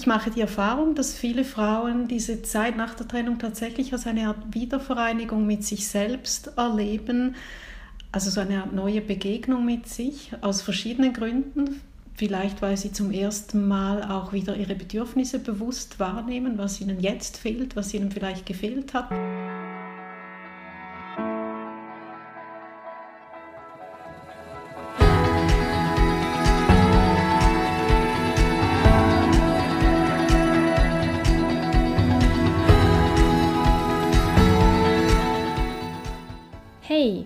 ich mache die Erfahrung, dass viele Frauen diese Zeit nach der Trennung tatsächlich als eine Art Wiedervereinigung mit sich selbst erleben, also so eine Art neue Begegnung mit sich aus verschiedenen Gründen. Vielleicht, weil sie zum ersten Mal auch wieder ihre Bedürfnisse bewusst wahrnehmen, was ihnen jetzt fehlt, was ihnen vielleicht gefehlt hat.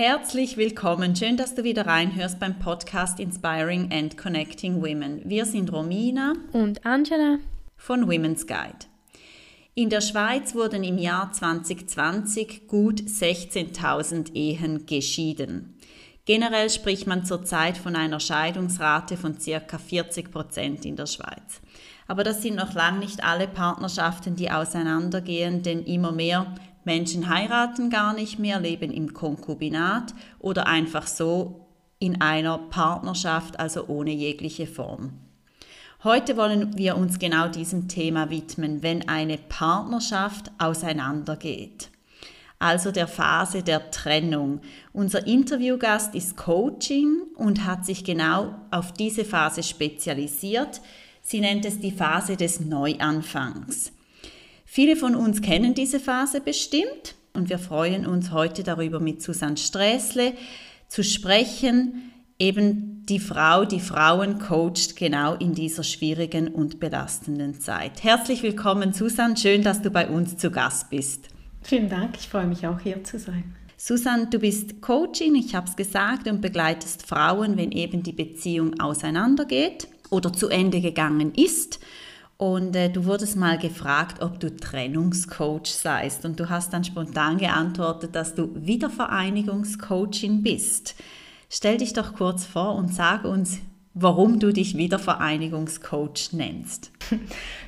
Herzlich willkommen. Schön, dass du wieder reinhörst beim Podcast Inspiring and Connecting Women. Wir sind Romina und Angela von Women's Guide. In der Schweiz wurden im Jahr 2020 gut 16.000 Ehen geschieden. Generell spricht man zurzeit von einer Scheidungsrate von ca. 40 Prozent in der Schweiz. Aber das sind noch lange nicht alle Partnerschaften, die auseinandergehen, denn immer mehr Menschen heiraten gar nicht mehr, leben im Konkubinat oder einfach so in einer Partnerschaft, also ohne jegliche Form. Heute wollen wir uns genau diesem Thema widmen, wenn eine Partnerschaft auseinandergeht. Also der Phase der Trennung. Unser Interviewgast ist Coaching und hat sich genau auf diese Phase spezialisiert. Sie nennt es die Phase des Neuanfangs. Viele von uns kennen diese Phase bestimmt und wir freuen uns heute darüber mit Susanne Sträßle zu sprechen, eben die Frau, die Frauen coacht genau in dieser schwierigen und belastenden Zeit. Herzlich willkommen, Susanne, schön, dass du bei uns zu Gast bist. Vielen Dank, ich freue mich auch hier zu sein. Susanne, du bist Coachin, ich habe es gesagt, und begleitest Frauen, wenn eben die Beziehung auseinandergeht oder zu Ende gegangen ist. Und äh, du wurdest mal gefragt, ob du Trennungscoach seist. Und du hast dann spontan geantwortet, dass du Wiedervereinigungscoachin bist. Stell dich doch kurz vor und sag uns, warum du dich Wiedervereinigungscoach nennst.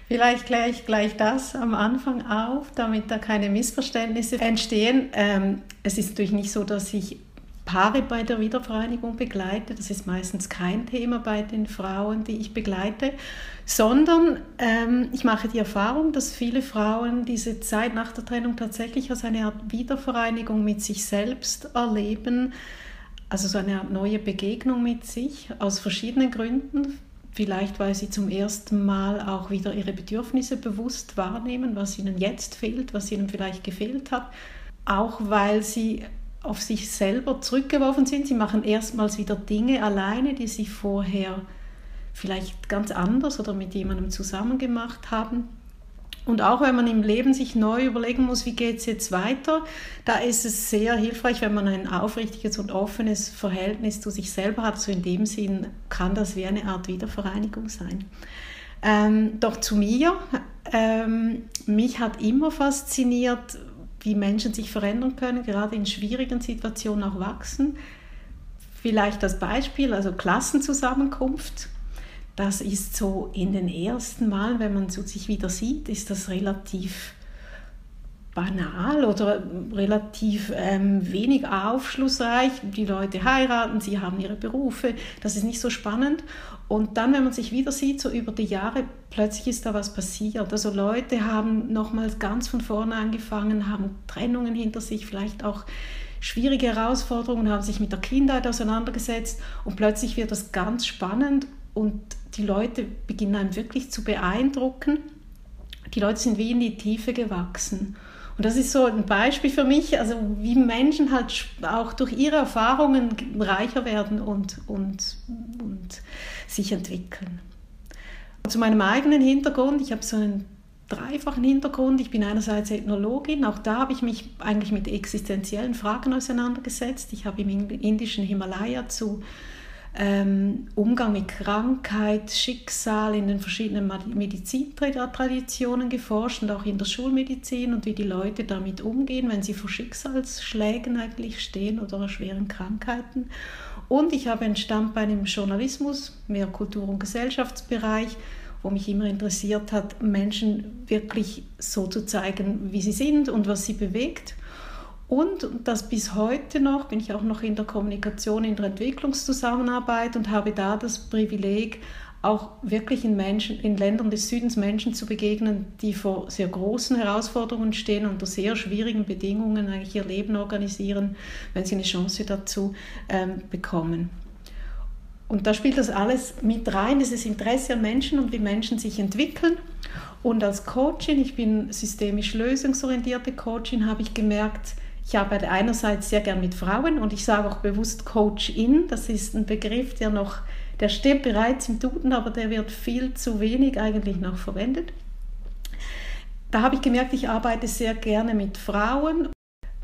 Vielleicht kläre ich gleich das am Anfang auf, damit da keine Missverständnisse entstehen. Ähm, es ist natürlich nicht so, dass ich Paare bei der Wiedervereinigung begleite. Das ist meistens kein Thema bei den Frauen, die ich begleite, sondern ähm, ich mache die Erfahrung, dass viele Frauen diese Zeit nach der Trennung tatsächlich als eine Art Wiedervereinigung mit sich selbst erleben, also so eine Art neue Begegnung mit sich aus verschiedenen Gründen. Vielleicht, weil sie zum ersten Mal auch wieder ihre Bedürfnisse bewusst wahrnehmen, was ihnen jetzt fehlt, was ihnen vielleicht gefehlt hat. Auch weil sie auf sich selber zurückgeworfen sind. Sie machen erstmals wieder Dinge alleine, die sie vorher vielleicht ganz anders oder mit jemandem zusammen gemacht haben. Und auch wenn man im Leben sich neu überlegen muss, wie geht es jetzt weiter, da ist es sehr hilfreich, wenn man ein aufrichtiges und offenes Verhältnis zu sich selber hat. So in dem Sinn kann das wie eine Art Wiedervereinigung sein. Ähm, doch zu mir, ähm, mich hat immer fasziniert, wie Menschen sich verändern können, gerade in schwierigen Situationen auch wachsen. Vielleicht als Beispiel, also Klassenzusammenkunft. Das ist so in den ersten Malen, wenn man sich wieder sieht, ist das relativ banal oder relativ ähm, wenig aufschlussreich. Die Leute heiraten, sie haben ihre Berufe, das ist nicht so spannend. Und dann, wenn man sich wieder sieht, so über die Jahre, plötzlich ist da was passiert. Also Leute haben nochmals ganz von vorne angefangen, haben Trennungen hinter sich, vielleicht auch schwierige Herausforderungen, haben sich mit der Kindheit auseinandergesetzt und plötzlich wird das ganz spannend und die Leute beginnen einem wirklich zu beeindrucken. Die Leute sind wie in die Tiefe gewachsen. Und das ist so ein Beispiel für mich, also wie Menschen halt auch durch ihre Erfahrungen reicher werden und, und, und sich entwickeln. Zu meinem eigenen Hintergrund, ich habe so einen dreifachen Hintergrund. Ich bin einerseits Ethnologin, auch da habe ich mich eigentlich mit existenziellen Fragen auseinandergesetzt. Ich habe im indischen Himalaya zu ähm, Umgang mit Krankheit, Schicksal in den verschiedenen Medizintraditionen geforscht und auch in der Schulmedizin und wie die Leute damit umgehen, wenn sie vor Schicksalsschlägen eigentlich stehen oder schweren Krankheiten. Und ich habe ein Standbein im Journalismus, mehr Kultur- und Gesellschaftsbereich, wo mich immer interessiert hat, Menschen wirklich so zu zeigen, wie sie sind und was sie bewegt. Und das bis heute noch, bin ich auch noch in der Kommunikation, in der Entwicklungszusammenarbeit und habe da das Privileg, auch wirklich in, Menschen, in Ländern des Südens Menschen zu begegnen, die vor sehr großen Herausforderungen stehen, unter sehr schwierigen Bedingungen eigentlich ihr Leben organisieren, wenn sie eine Chance dazu ähm, bekommen. Und da spielt das alles mit rein, dieses Interesse an Menschen und wie Menschen sich entwickeln. Und als Coachin, ich bin systemisch lösungsorientierte Coachin, habe ich gemerkt, ich arbeite einerseits sehr gern mit Frauen und ich sage auch bewusst Coach-in. Das ist ein Begriff, der noch, der steht bereits im Duden, aber der wird viel zu wenig eigentlich noch verwendet. Da habe ich gemerkt, ich arbeite sehr gerne mit Frauen.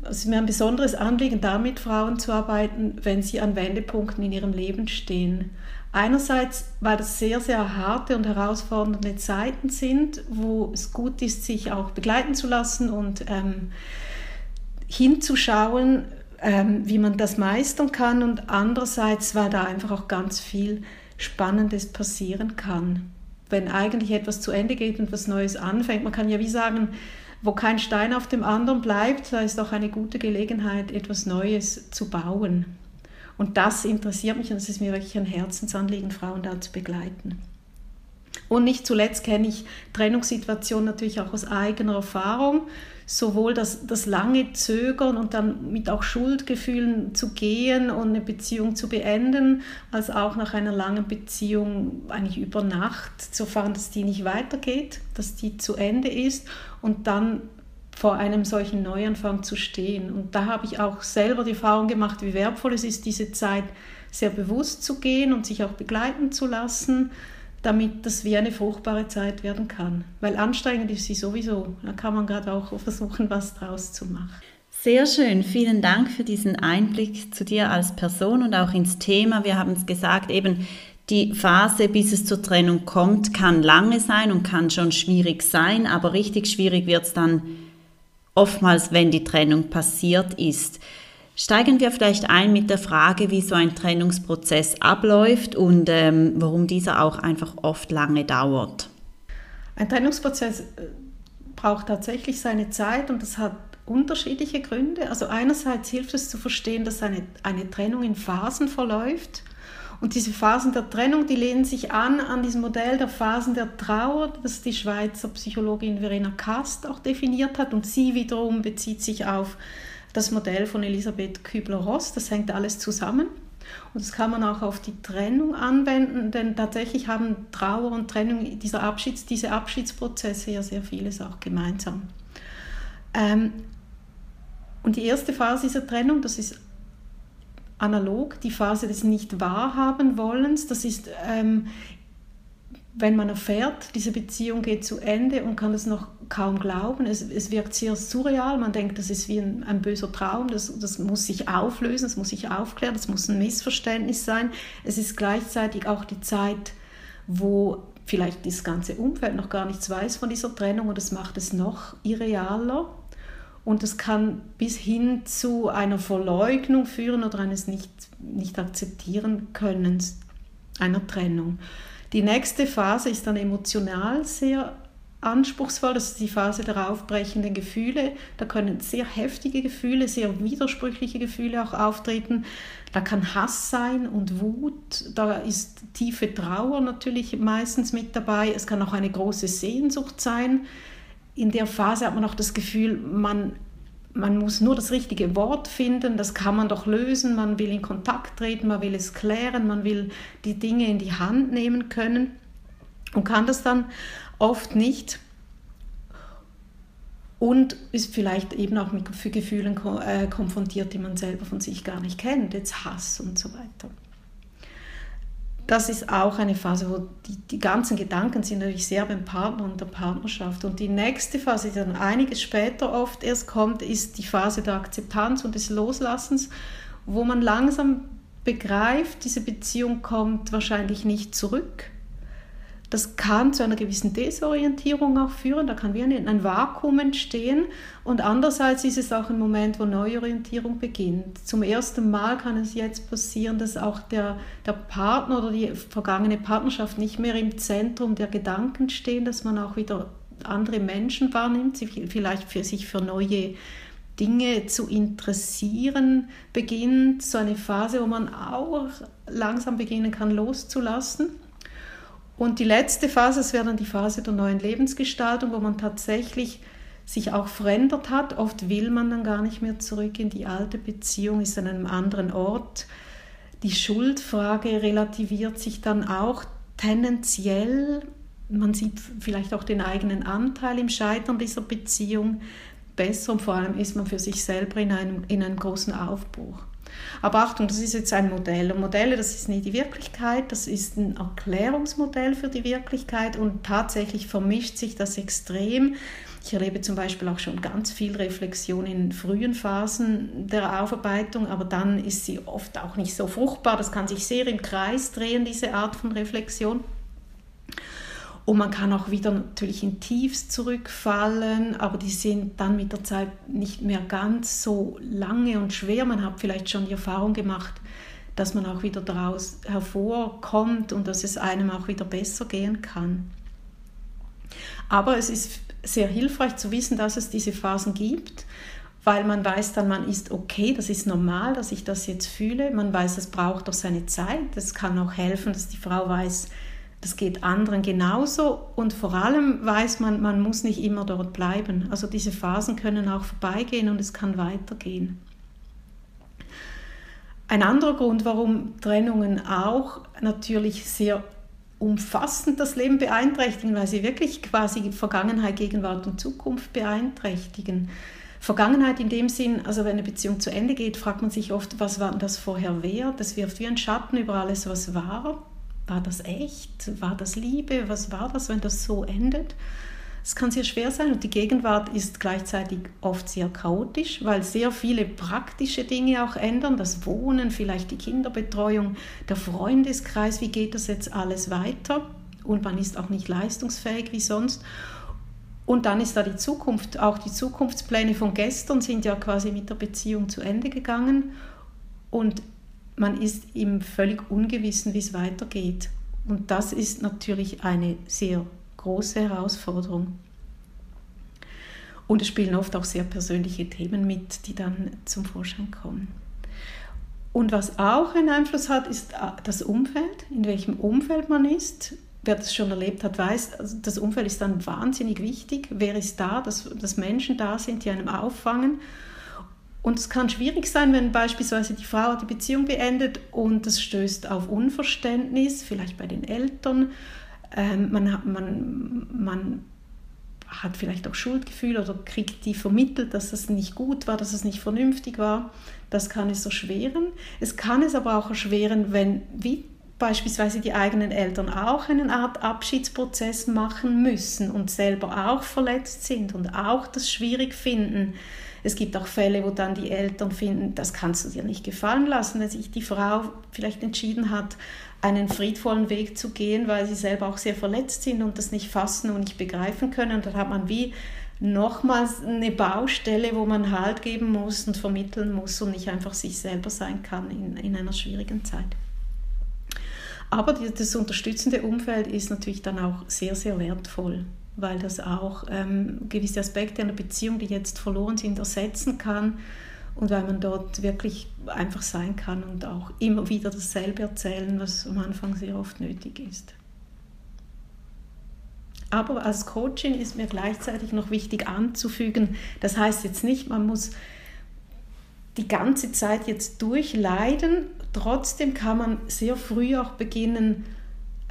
Es ist mir ein besonderes Anliegen, da mit Frauen zu arbeiten, wenn sie an Wendepunkten in ihrem Leben stehen. Einerseits, weil das sehr, sehr harte und herausfordernde Zeiten sind, wo es gut ist, sich auch begleiten zu lassen und ähm, hinzuschauen, ähm, wie man das meistern kann und andererseits, weil da einfach auch ganz viel Spannendes passieren kann. Wenn eigentlich etwas zu Ende geht und was Neues anfängt, man kann ja wie sagen, wo kein Stein auf dem anderen bleibt, da ist auch eine gute Gelegenheit, etwas Neues zu bauen. Und das interessiert mich und es ist mir wirklich ein Herzensanliegen, Frauen da zu begleiten. Und nicht zuletzt kenne ich Trennungssituationen natürlich auch aus eigener Erfahrung sowohl das, das lange Zögern und dann mit auch Schuldgefühlen zu gehen und eine Beziehung zu beenden, als auch nach einer langen Beziehung eigentlich über Nacht zu erfahren, dass die nicht weitergeht, dass die zu Ende ist und dann vor einem solchen Neuanfang zu stehen. Und da habe ich auch selber die Erfahrung gemacht, wie wertvoll es ist, diese Zeit sehr bewusst zu gehen und sich auch begleiten zu lassen damit das wie eine fruchtbare Zeit werden kann. Weil anstrengend ist sie sowieso. Da kann man gerade auch versuchen, was draus zu machen. Sehr schön. Vielen Dank für diesen Einblick zu dir als Person und auch ins Thema. Wir haben es gesagt, eben die Phase, bis es zur Trennung kommt, kann lange sein und kann schon schwierig sein, aber richtig schwierig wird es dann oftmals, wenn die Trennung passiert ist. Steigen wir vielleicht ein mit der Frage, wie so ein Trennungsprozess abläuft und ähm, warum dieser auch einfach oft lange dauert. Ein Trennungsprozess äh, braucht tatsächlich seine Zeit und das hat unterschiedliche Gründe. Also einerseits hilft es zu verstehen, dass eine, eine Trennung in Phasen verläuft. Und diese Phasen der Trennung, die lehnen sich an an diesem Modell der Phasen der Trauer, das die Schweizer Psychologin Verena Kast auch definiert hat. Und sie wiederum bezieht sich auf das Modell von Elisabeth Kübler-Ross. Das hängt alles zusammen. Und das kann man auch auf die Trennung anwenden, denn tatsächlich haben Trauer und Trennung, dieser Abschieds, diese Abschiedsprozesse ja sehr vieles auch gemeinsam. Ähm, und die erste Phase dieser Trennung, das ist analog, die Phase des Nicht-Wahrhaben-Wollens, das ist ähm, wenn man erfährt, diese Beziehung geht zu Ende und kann es noch kaum glauben, es, es wirkt sehr surreal, man denkt, das ist wie ein, ein böser Traum, das, das muss sich auflösen, das muss sich aufklären, das muss ein Missverständnis sein. Es ist gleichzeitig auch die Zeit, wo vielleicht das ganze Umfeld noch gar nichts weiß von dieser Trennung und das macht es noch irrealer. Und es kann bis hin zu einer Verleugnung führen oder eines nicht, nicht akzeptieren Könnens einer Trennung. Die nächste Phase ist dann emotional sehr anspruchsvoll. Das ist die Phase der aufbrechenden Gefühle. Da können sehr heftige Gefühle, sehr widersprüchliche Gefühle auch auftreten. Da kann Hass sein und Wut. Da ist tiefe Trauer natürlich meistens mit dabei. Es kann auch eine große Sehnsucht sein. In der Phase hat man auch das Gefühl, man man muss nur das richtige Wort finden, das kann man doch lösen, man will in Kontakt treten, man will es klären, man will die Dinge in die Hand nehmen können und kann das dann oft nicht. Und ist vielleicht eben auch mit Gefühlen äh, konfrontiert, die man selber von sich gar nicht kennt, jetzt Hass und so weiter das ist auch eine Phase, wo die, die ganzen Gedanken sind natürlich sehr beim Partner und der Partnerschaft. Und die nächste Phase, die dann einiges später oft erst kommt, ist die Phase der Akzeptanz und des Loslassens, wo man langsam begreift, diese Beziehung kommt wahrscheinlich nicht zurück. Das kann zu einer gewissen Desorientierung auch führen, da kann wie ein, Vakuum entstehen. Und andererseits ist es auch ein Moment, wo Neuorientierung beginnt. Zum ersten Mal kann es jetzt passieren, dass auch der, der Partner oder die vergangene Partnerschaft nicht mehr im Zentrum der Gedanken stehen, dass man auch wieder andere Menschen wahrnimmt, vielleicht für sich für neue Dinge zu interessieren beginnt, so eine Phase, wo man auch langsam beginnen kann loszulassen. Und die letzte Phase, das wäre dann die Phase der neuen Lebensgestaltung, wo man tatsächlich sich auch verändert hat. Oft will man dann gar nicht mehr zurück in die alte Beziehung, ist an einem anderen Ort. Die Schuldfrage relativiert sich dann auch tendenziell. Man sieht vielleicht auch den eigenen Anteil im Scheitern dieser Beziehung besser und vor allem ist man für sich selber in einem, in einem großen Aufbruch. Aber Achtung, das ist jetzt ein Modell. Und Modelle, das ist nie die Wirklichkeit, das ist ein Erklärungsmodell für die Wirklichkeit und tatsächlich vermischt sich das extrem. Ich erlebe zum Beispiel auch schon ganz viel Reflexion in frühen Phasen der Aufarbeitung, aber dann ist sie oft auch nicht so fruchtbar. Das kann sich sehr im Kreis drehen, diese Art von Reflexion. Und man kann auch wieder natürlich in Tiefs zurückfallen, aber die sind dann mit der Zeit nicht mehr ganz so lange und schwer. Man hat vielleicht schon die Erfahrung gemacht, dass man auch wieder daraus hervorkommt und dass es einem auch wieder besser gehen kann. Aber es ist sehr hilfreich zu wissen, dass es diese Phasen gibt, weil man weiß dann, man ist okay, das ist normal, dass ich das jetzt fühle. Man weiß, es braucht doch seine Zeit. Es kann auch helfen, dass die Frau weiß, das geht anderen genauso und vor allem weiß man, man muss nicht immer dort bleiben. Also diese Phasen können auch vorbeigehen und es kann weitergehen. Ein anderer Grund, warum Trennungen auch natürlich sehr umfassend das Leben beeinträchtigen, weil sie wirklich quasi Vergangenheit, Gegenwart und Zukunft beeinträchtigen. Vergangenheit in dem Sinn, also wenn eine Beziehung zu Ende geht, fragt man sich oft, was war das vorher wert? Das wirft wie ein Schatten über alles, was war. War das echt? War das Liebe? Was war das, wenn das so endet? Es kann sehr schwer sein und die Gegenwart ist gleichzeitig oft sehr chaotisch, weil sehr viele praktische Dinge auch ändern. Das Wohnen, vielleicht die Kinderbetreuung, der Freundeskreis, wie geht das jetzt alles weiter? Und man ist auch nicht leistungsfähig wie sonst. Und dann ist da die Zukunft. Auch die Zukunftspläne von gestern sind ja quasi mit der Beziehung zu Ende gegangen. Und man ist im völlig Ungewissen, wie es weitergeht. Und das ist natürlich eine sehr große Herausforderung. Und es spielen oft auch sehr persönliche Themen mit, die dann zum Vorschein kommen. Und was auch einen Einfluss hat, ist äh, das Umfeld, in welchem Umfeld man ist. Wer das schon erlebt hat, weiß, also das Umfeld ist dann wahnsinnig wichtig. Wer ist da, dass, dass Menschen da sind, die einem auffangen und es kann schwierig sein, wenn beispielsweise die Frau die Beziehung beendet und das stößt auf Unverständnis, vielleicht bei den Eltern. Ähm, man, hat, man, man hat vielleicht auch Schuldgefühl oder kriegt die vermittelt, dass das nicht gut war, dass es nicht vernünftig war. Das kann es erschweren. Es kann es aber auch erschweren, wenn, wie beispielsweise die eigenen Eltern auch eine Art Abschiedsprozess machen müssen und selber auch verletzt sind und auch das schwierig finden es gibt auch Fälle, wo dann die Eltern finden, das kannst du dir nicht gefallen lassen, dass sich die Frau vielleicht entschieden hat, einen friedvollen Weg zu gehen, weil sie selber auch sehr verletzt sind und das nicht fassen und nicht begreifen können. Und dann hat man wie nochmals eine Baustelle, wo man Halt geben muss und vermitteln muss und nicht einfach sich selber sein kann in, in einer schwierigen Zeit. Aber das unterstützende Umfeld ist natürlich dann auch sehr, sehr wertvoll weil das auch ähm, gewisse Aspekte einer Beziehung, die jetzt verloren sind, ersetzen kann und weil man dort wirklich einfach sein kann und auch immer wieder dasselbe erzählen, was am Anfang sehr oft nötig ist. Aber als Coaching ist mir gleichzeitig noch wichtig anzufügen, das heißt jetzt nicht, man muss die ganze Zeit jetzt durchleiden, trotzdem kann man sehr früh auch beginnen,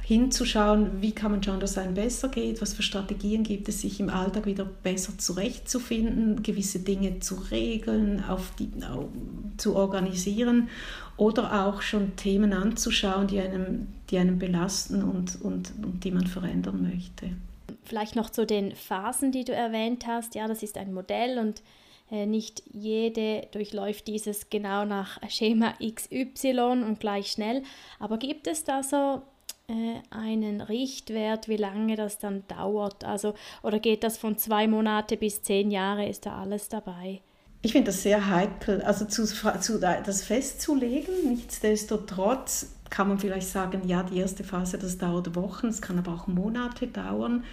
hinzuschauen, wie kann man schauen, dass es einem besser geht, was für Strategien gibt es, sich im Alltag wieder besser zurechtzufinden, gewisse Dinge zu regeln, auf die, zu organisieren oder auch schon Themen anzuschauen, die einem, die einem belasten und, und, und die man verändern möchte. Vielleicht noch zu den Phasen, die du erwähnt hast. Ja, das ist ein Modell und Äh, nicht jede durchläuft dieses genau nach Schema XY und gleich schnell. Aber gibt es da so einen Richtwert, wie lange das dann dauert? Also, oder geht das von zwei Monate bis zehn Jahre? Ist da alles dabei? Ich finde das sehr heikel, also zu, zu, das festzulegen. Nichtsdestotrotz kann man vielleicht sagen, ja, die erste Phase, das dauert Wochen, es kann aber auch Monate dauern.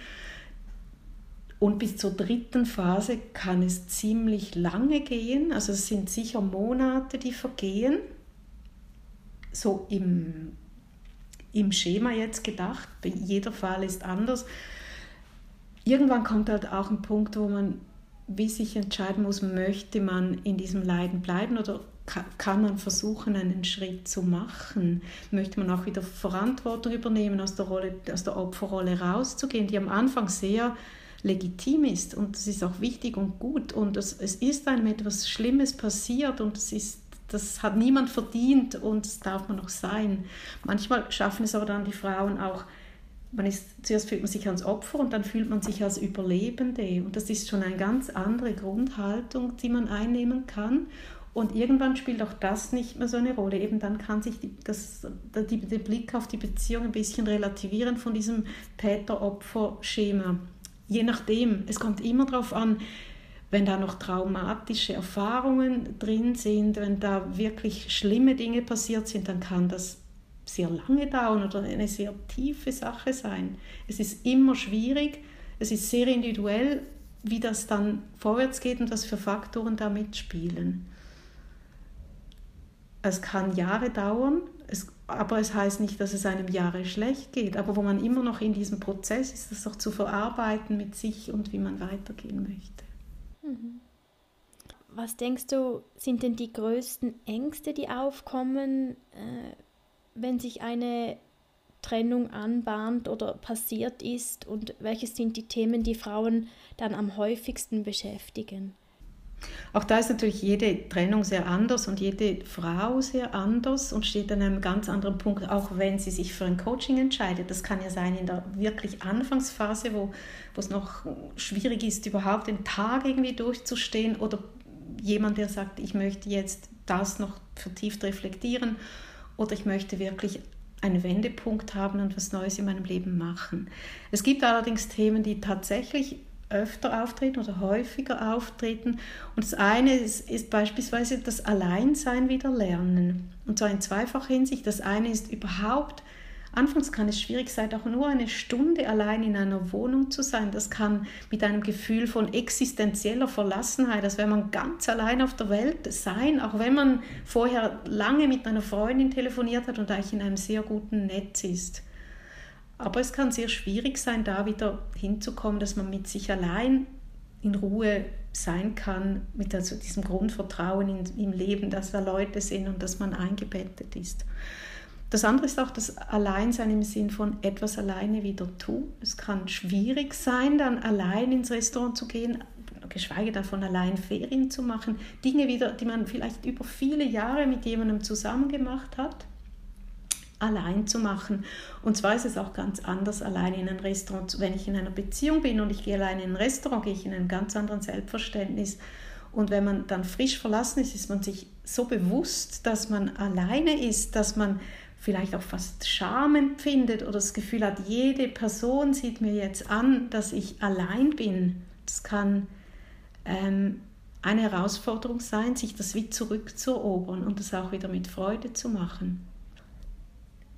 Und bis zur dritten Phase kann es ziemlich lange gehen. Also es sind sicher Monate, die vergehen. So im, im Schema jetzt gedacht. Jeder Fall ist anders. Irgendwann kommt halt auch ein Punkt, wo man wie sich entscheiden muss, möchte man in diesem Leiden bleiben oder kann man versuchen, einen Schritt zu machen? Möchte man auch wieder Verantwortung übernehmen, aus der, Rolle, aus der Opferrolle rauszugehen, die am Anfang sehr legitim ist und das ist auch wichtig und gut und es, es ist einem etwas Schlimmes passiert und es ist das hat niemand verdient und das darf man auch sein. Manchmal schaffen es aber dann die Frauen auch, man ist, zuerst fühlt man sich als Opfer und dann fühlt man sich als Überlebende. Und das ist schon eine ganz andere Grundhaltung, die man einnehmen kann. Und irgendwann spielt auch das nicht mehr so eine Rolle. Eben dann kann sich die, das, die, der Blick auf die Beziehung ein bisschen relativieren von diesem Täter-Opfer-Schema. Je nachdem, es kommt immer darauf an, wenn da noch traumatische Erfahrungen drin sind, wenn da wirklich schlimme Dinge passiert sind, dann kann das sehr lange dauern oder eine sehr tiefe Sache sein. Es ist immer schwierig, es ist sehr individuell, wie das dann vorwärts geht und was für Faktoren da mitspielen. Es kann Jahre dauern, es, aber es heißt nicht, dass es einem Jahre schlecht geht. Aber wo man immer noch in diesem Prozess ist, das auch zu verarbeiten mit sich und wie man weitergehen möchte. Mhm. Was denkst du, sind denn die größten Ängste, die aufkommen, äh, wenn sich eine Trennung anbahnt oder passiert ist und welches sind die Themen, die Frauen dann am häufigsten beschäftigen? Auch da ist natürlich jede Trennung sehr anders und jede Frau sehr anders und steht an einem ganz anderen Punkt, auch wenn sie sich für ein Coaching entscheidet. Das kann ja sein in der wirklich Anfangsphase, wo, wo es noch schwierig ist, überhaupt den Tag irgendwie durchzustehen oder jemand, der sagt, ich möchte jetzt das noch vertieft reflektieren oder ich möchte wirklich einen Wendepunkt haben und was Neues in meinem Leben machen. Es gibt allerdings Themen, die tatsächlich öfter auftreten oder häufiger auftreten. Und das eine ist, ist, beispielsweise das Alleinsein wieder lernen. Und zwar in zweifacher Hinsicht. Das eine ist überhaupt Anfangs kann es schwierig sein, auch nur eine Stunde allein in einer Wohnung zu sein. Das kann mit einem Gefühl von existenzieller Verlassenheit, als wenn man ganz allein auf der Welt sein, auch wenn man vorher lange mit einer Freundin telefoniert hat und eigentlich in einem sehr guten Netz ist. Aber es kann sehr schwierig sein, da wieder hinzukommen, dass man mit sich allein in Ruhe sein kann, mit also diesem Grundvertrauen in, im Leben, dass da Leute sind und dass man eingebettet ist. Das andere ist auch das Alleinsein im Sinn von etwas alleine wieder tun. Es kann schwierig sein, dann allein ins Restaurant zu gehen, geschweige davon allein Ferien zu machen. Dinge wieder, die man vielleicht über viele Jahre mit jemandem zusammen gemacht hat, allein zu machen. Und zwar ist es auch ganz anders, allein in ein Restaurant, wenn ich in einer Beziehung bin und ich gehe allein in ein Restaurant, gehe ich in einen ganz anderen Selbstverständnis. Und wenn man dann frisch verlassen ist, ist man sich so bewusst, dass man alleine ist, dass man vielleicht auch fast Scham empfindet oder das Gefühl hat, jede Person sieht mir jetzt an, dass ich allein bin. Das kann ähm, eine Herausforderung sein, sich das wie zurückzuerobern und das auch wieder mit Freude zu machen.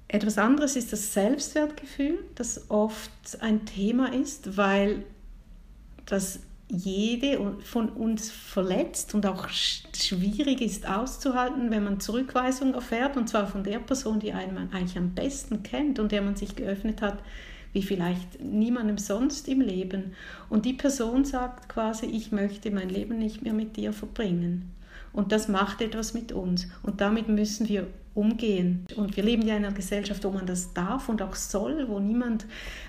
Etwas anderes ist das Selbstwertgefühl, das oft ein Thema ist, weil das jede von uns verletzt und auch schwierig ist auszuhalten, wenn man Zurückweisung erfährt, und zwar von der Person, die einen eigentlich am besten kennt und der man sich geöffnet hat, wie vielleicht niemandem sonst im Leben. Und die Person sagt quasi, ich möchte mein Leben nicht mehr mit dir verbringen. Und das macht etwas mit uns. Und damit müssen wir umgehen. Und wir leben ja in einer Gesellschaft, wo man das darf und auch soll, wo niemand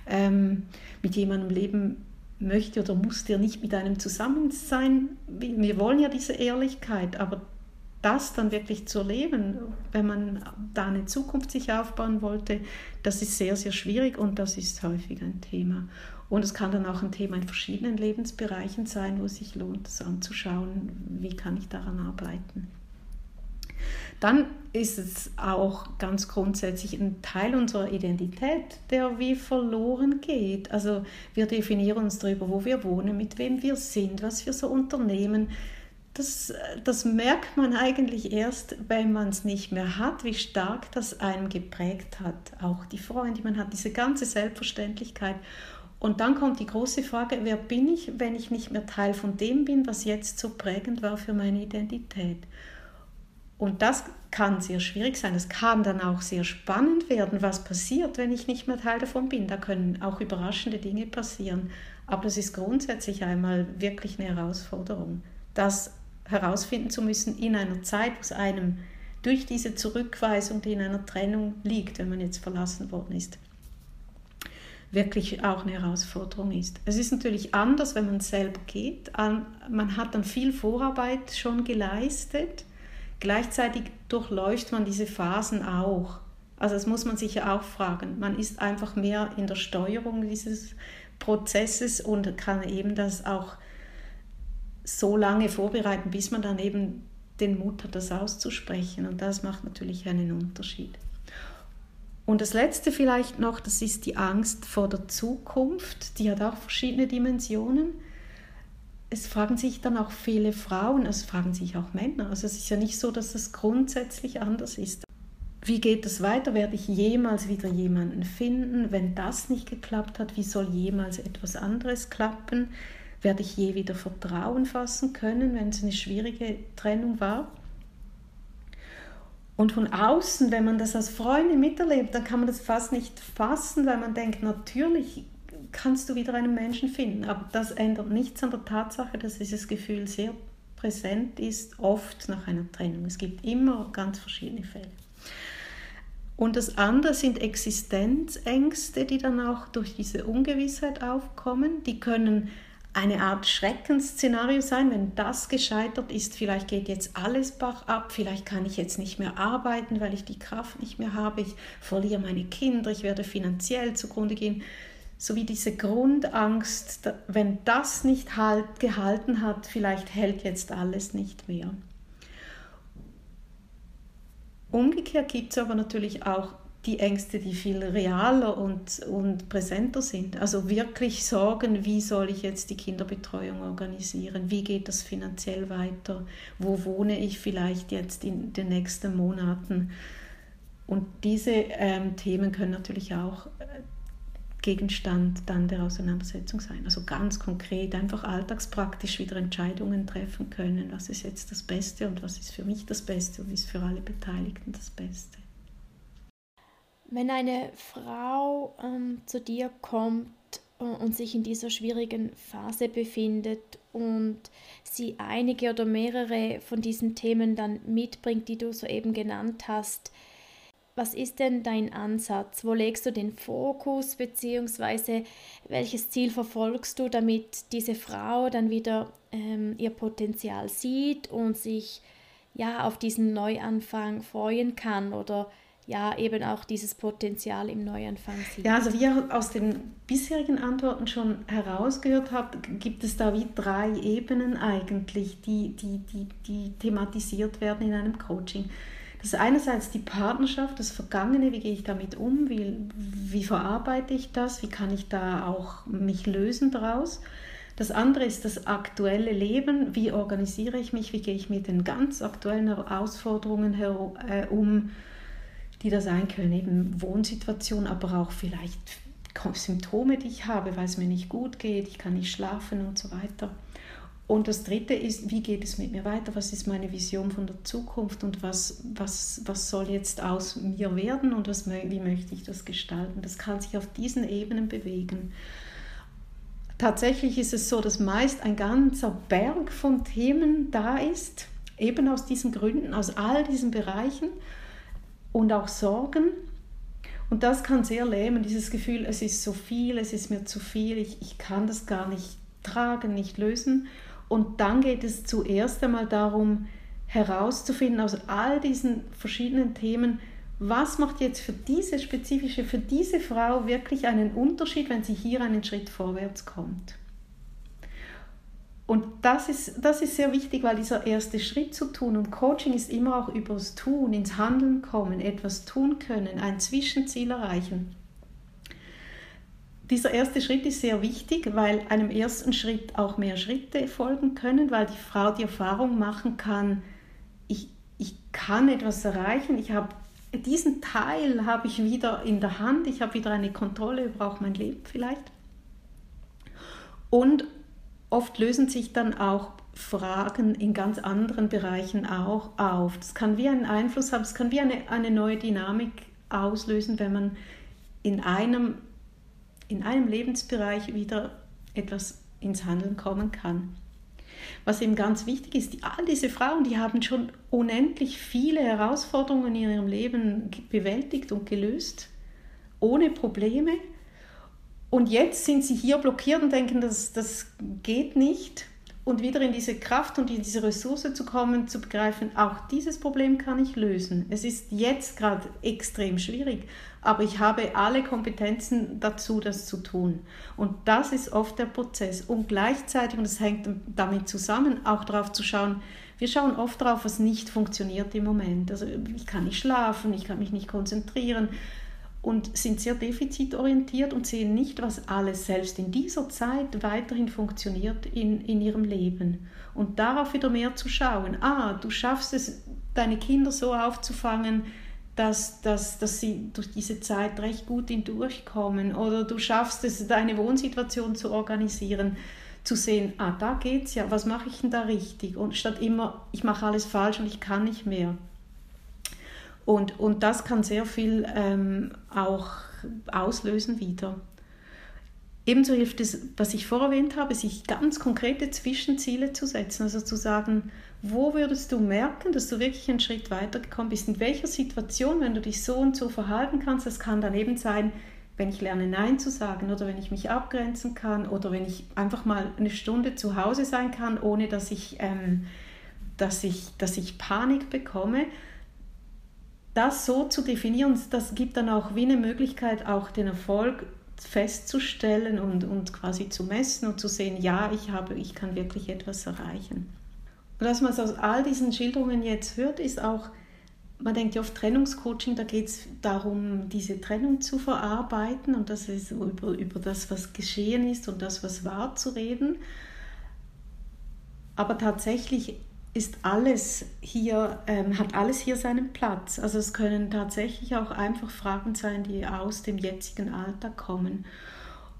ähm, mit jemandem leben möchte oder muss der nicht mit einem zusammen sein. Wir wollen ja diese Ehrlichkeit, aber das dann wirklich zu erleben, wenn man da eine Zukunft sich aufbauen wollte, das ist sehr, sehr schwierig und das ist häufig ein Thema. Und es kann dann auch ein Thema in verschiedenen Lebensbereichen sein, wo es sich lohnt, es anzuschauen, wie kann ich daran arbeiten. Dann ist es auch ganz grundsätzlich ein Teil unserer Identität, der wie verloren geht. Also wir definieren uns darüber, wo wir wohnen, mit wem wir sind, was wir so unternehmen. Das, das merkt man eigentlich erst, wenn man es nicht mehr hat, wie stark das einem geprägt hat. Auch die Freunde, man hat, diese ganze Selbstverständlichkeit. Und dann kommt die große Frage, wer bin ich, wenn ich nicht mehr Teil von dem bin, was jetzt so prägend war für meine Identität? Und das kann sehr schwierig sein. Es kann dann auch sehr spannend werden, was passiert, wenn ich nicht mehr Teil davon bin. Da können auch überraschende Dinge passieren. Aber es ist grundsätzlich einmal wirklich eine Herausforderung, das herausfinden zu müssen in einer Zeit, wo es einem durch diese Zurückweisung, die in einer Trennung liegt, wenn man jetzt verlassen worden ist, wirklich auch eine Herausforderung ist. Es ist natürlich anders, wenn man selber geht. Man hat dann viel Vorarbeit schon geleistet. Gleichzeitig durchläuft man diese Phasen auch. Also das muss man sich ja auch fragen. Man ist einfach mehr in der Steuerung dieses Prozesses und kann eben das auch so lange vorbereiten, bis man dann eben den Mut hat, das auszusprechen. Und das macht natürlich einen Unterschied. Und das Letzte vielleicht noch, das ist die Angst vor der Zukunft. Die hat auch verschiedene Dimensionen. Es fragen sich dann auch viele Frauen, es fragen sich auch Männer. Also es ist ja nicht so, dass es grundsätzlich anders ist. Wie geht es weiter? Werde ich jemals wieder jemanden finden? Wenn das nicht geklappt hat, wie soll jemals etwas anderes klappen? Werde ich je wieder Vertrauen fassen können, wenn es eine schwierige Trennung war? Und von außen, wenn man das als Freundin miterlebt, dann kann man das fast nicht fassen, weil man denkt, natürlich kannst du wieder einen Menschen finden. Aber das ändert nichts an der Tatsache, dass dieses Gefühl sehr präsent ist, oft nach einer Trennung. Es gibt immer ganz verschiedene Fälle. Und das andere sind Existenzängste, die dann auch durch diese Ungewissheit aufkommen. Die können eine Art Schreckensszenario sein, wenn das gescheitert ist, vielleicht geht jetzt alles bach ab, vielleicht kann ich jetzt nicht mehr arbeiten, weil ich die Kraft nicht mehr habe, ich verliere meine Kinder, ich werde finanziell zugrunde gehen. So wie diese Grundangst, wenn das nicht halt gehalten hat, vielleicht hält jetzt alles nicht mehr. Umgekehrt gibt es aber natürlich auch die Ängste, die viel realer und, und präsenter sind. Also wirklich Sorgen, wie soll ich jetzt die Kinderbetreuung organisieren? Wie geht das finanziell weiter? Wo wohne ich vielleicht jetzt in den nächsten Monaten? Und diese ähm, Themen können natürlich auch äh, Gegenstand dann der Auseinandersetzung sein. Also ganz konkret, einfach alltagspraktisch wieder Entscheidungen treffen können, was ist jetzt das Beste und was ist für mich das Beste und ist für alle Beteiligten das Beste. Wenn eine Frau ähm, zu dir kommt äh, und sich in dieser schwierigen Phase befindet und sie einige oder mehrere von diesen Themen dann mitbringt, die du soeben genannt hast, was ist denn dein Ansatz? Wo legst du den Fokus beziehungsweise welches Ziel verfolgst du, damit diese Frau dann wieder ähm, ihr Potenzial sieht und sich ja auf diesen Neuanfang freuen kann oder ja eben auch dieses Potenzial im Neuanfang sieht. Ja, also wie ihr aus den bisherigen Antworten schon herausgehört habt, gibt es da wie drei Ebenen eigentlich, die, die, die, die thematisiert werden in einem Coaching. Das ist einerseits die Partnerschaft, das Vergangene, wie gehe ich damit um, wie, wie verarbeite ich das, wie kann ich da auch mich lösen daraus. Das andere ist das aktuelle Leben, wie organisiere ich mich, wie gehe ich mit den ganz aktuellen Herausforderungen äh, um, die da sein können, eben Wohnsituation, aber auch vielleicht Symptome, die ich habe, weil es mir nicht gut geht, ich kann nicht schlafen und so weiter. Und das Dritte ist, wie geht es mit mir weiter? Was ist meine Vision von der Zukunft und was, was, was soll jetzt aus mir werden und was, wie möchte ich das gestalten? Das kann sich auf diesen Ebenen bewegen. Tatsächlich ist es so, dass meist ein ganzer Berg von Themen da ist, eben aus diesen Gründen, aus all diesen Bereichen und auch Sorgen. Und das kann sehr lähmen, dieses Gefühl, es ist so viel, es ist mir zu viel, ich, ich kann das gar nicht tragen, nicht lösen. Und dann geht es zuerst einmal darum, herauszufinden aus all diesen verschiedenen Themen, was macht jetzt für diese spezifische, für diese Frau wirklich einen Unterschied, wenn sie hier einen Schritt vorwärts kommt. Und das ist, das ist sehr wichtig, weil dieser erste Schritt zu tun und Coaching ist immer auch übers Tun, ins Handeln kommen, etwas tun können, ein Zwischenziel erreichen. Dieser erste Schritt ist sehr wichtig, weil einem ersten Schritt auch mehr Schritte folgen können, weil die Frau die Erfahrung machen kann, ich, ich kann etwas erreichen, ich habe diesen Teil habe ich wieder in der Hand, ich habe wieder eine Kontrolle über auch mein Leben vielleicht. Und oft lösen sich dann auch Fragen in ganz anderen Bereichen auch auf. Das kann wie einen Einfluss haben, es kann wie eine, eine neue Dynamik auslösen, wenn man in einem, in einem Lebensbereich wieder etwas ins Handeln kommen kann. Was eben ganz wichtig ist, die, all diese Frauen, die haben schon unendlich viele Herausforderungen in ihrem Leben bewältigt und gelöst, ohne Probleme. Und jetzt sind sie hier blockiert und denken, das, das geht nicht. Und wieder in diese Kraft und in diese Ressource zu kommen, zu begreifen, auch dieses Problem kann ich lösen. Es ist jetzt gerade extrem schwierig, aber ich habe alle Kompetenzen dazu, das zu tun. Und das ist oft der Prozess. Und gleichzeitig, und es hängt damit zusammen, auch darauf zu schauen, wir schauen oft darauf, was nicht funktioniert im Moment. Also ich kann nicht schlafen, ich kann mich nicht konzentrieren und sind sehr defizitorientiert und sehen nicht, was alles selbst in dieser Zeit weiterhin funktioniert in, in ihrem Leben. Und darauf wieder mehr zu schauen. Ah, du schaffst es, deine Kinder so aufzufangen, dass, dass, dass sie durch diese Zeit recht gut hindurchkommen oder du schaffst es, deine Wohnsituation zu organisieren, zu sehen, ah, da geht's ja, was mache ich denn da richtig? Und statt immer, ich mache alles falsch und ich kann nicht mehr. Und, und das kann sehr viel ähm, auch auslösen wieder. Ebenso hilft es, was ich vorher erwähnt habe, sich ganz konkrete Zwischenziele zu setzen. Also zu sagen, wo würdest du merken, dass du wirklich einen Schritt weitergekommen bist? In welcher Situation, wenn du dich so und so verhalten kannst? Das kann dann eben sein, wenn ich lerne Nein zu sagen oder wenn ich mich abgrenzen kann oder wenn ich einfach mal eine Stunde zu Hause sein kann, ohne dass ich, ähm, dass ich, dass ich Panik bekomme. Das so zu definieren, das gibt dann auch wie eine Möglichkeit, auch den Erfolg festzustellen und, und quasi zu messen und zu sehen, ja, ich, habe, ich kann wirklich etwas erreichen. Und was man aus all diesen Schilderungen jetzt hört, ist auch, man denkt ja oft Trennungscoaching, da geht es darum, diese Trennung zu verarbeiten und das ist über, über das, was geschehen ist und das, was war, zu reden. Aber tatsächlich ist alles hier, ähm, hat alles hier seinen Platz. Also es können tatsächlich auch einfach Fragen sein, die aus dem jetzigen Alltag kommen.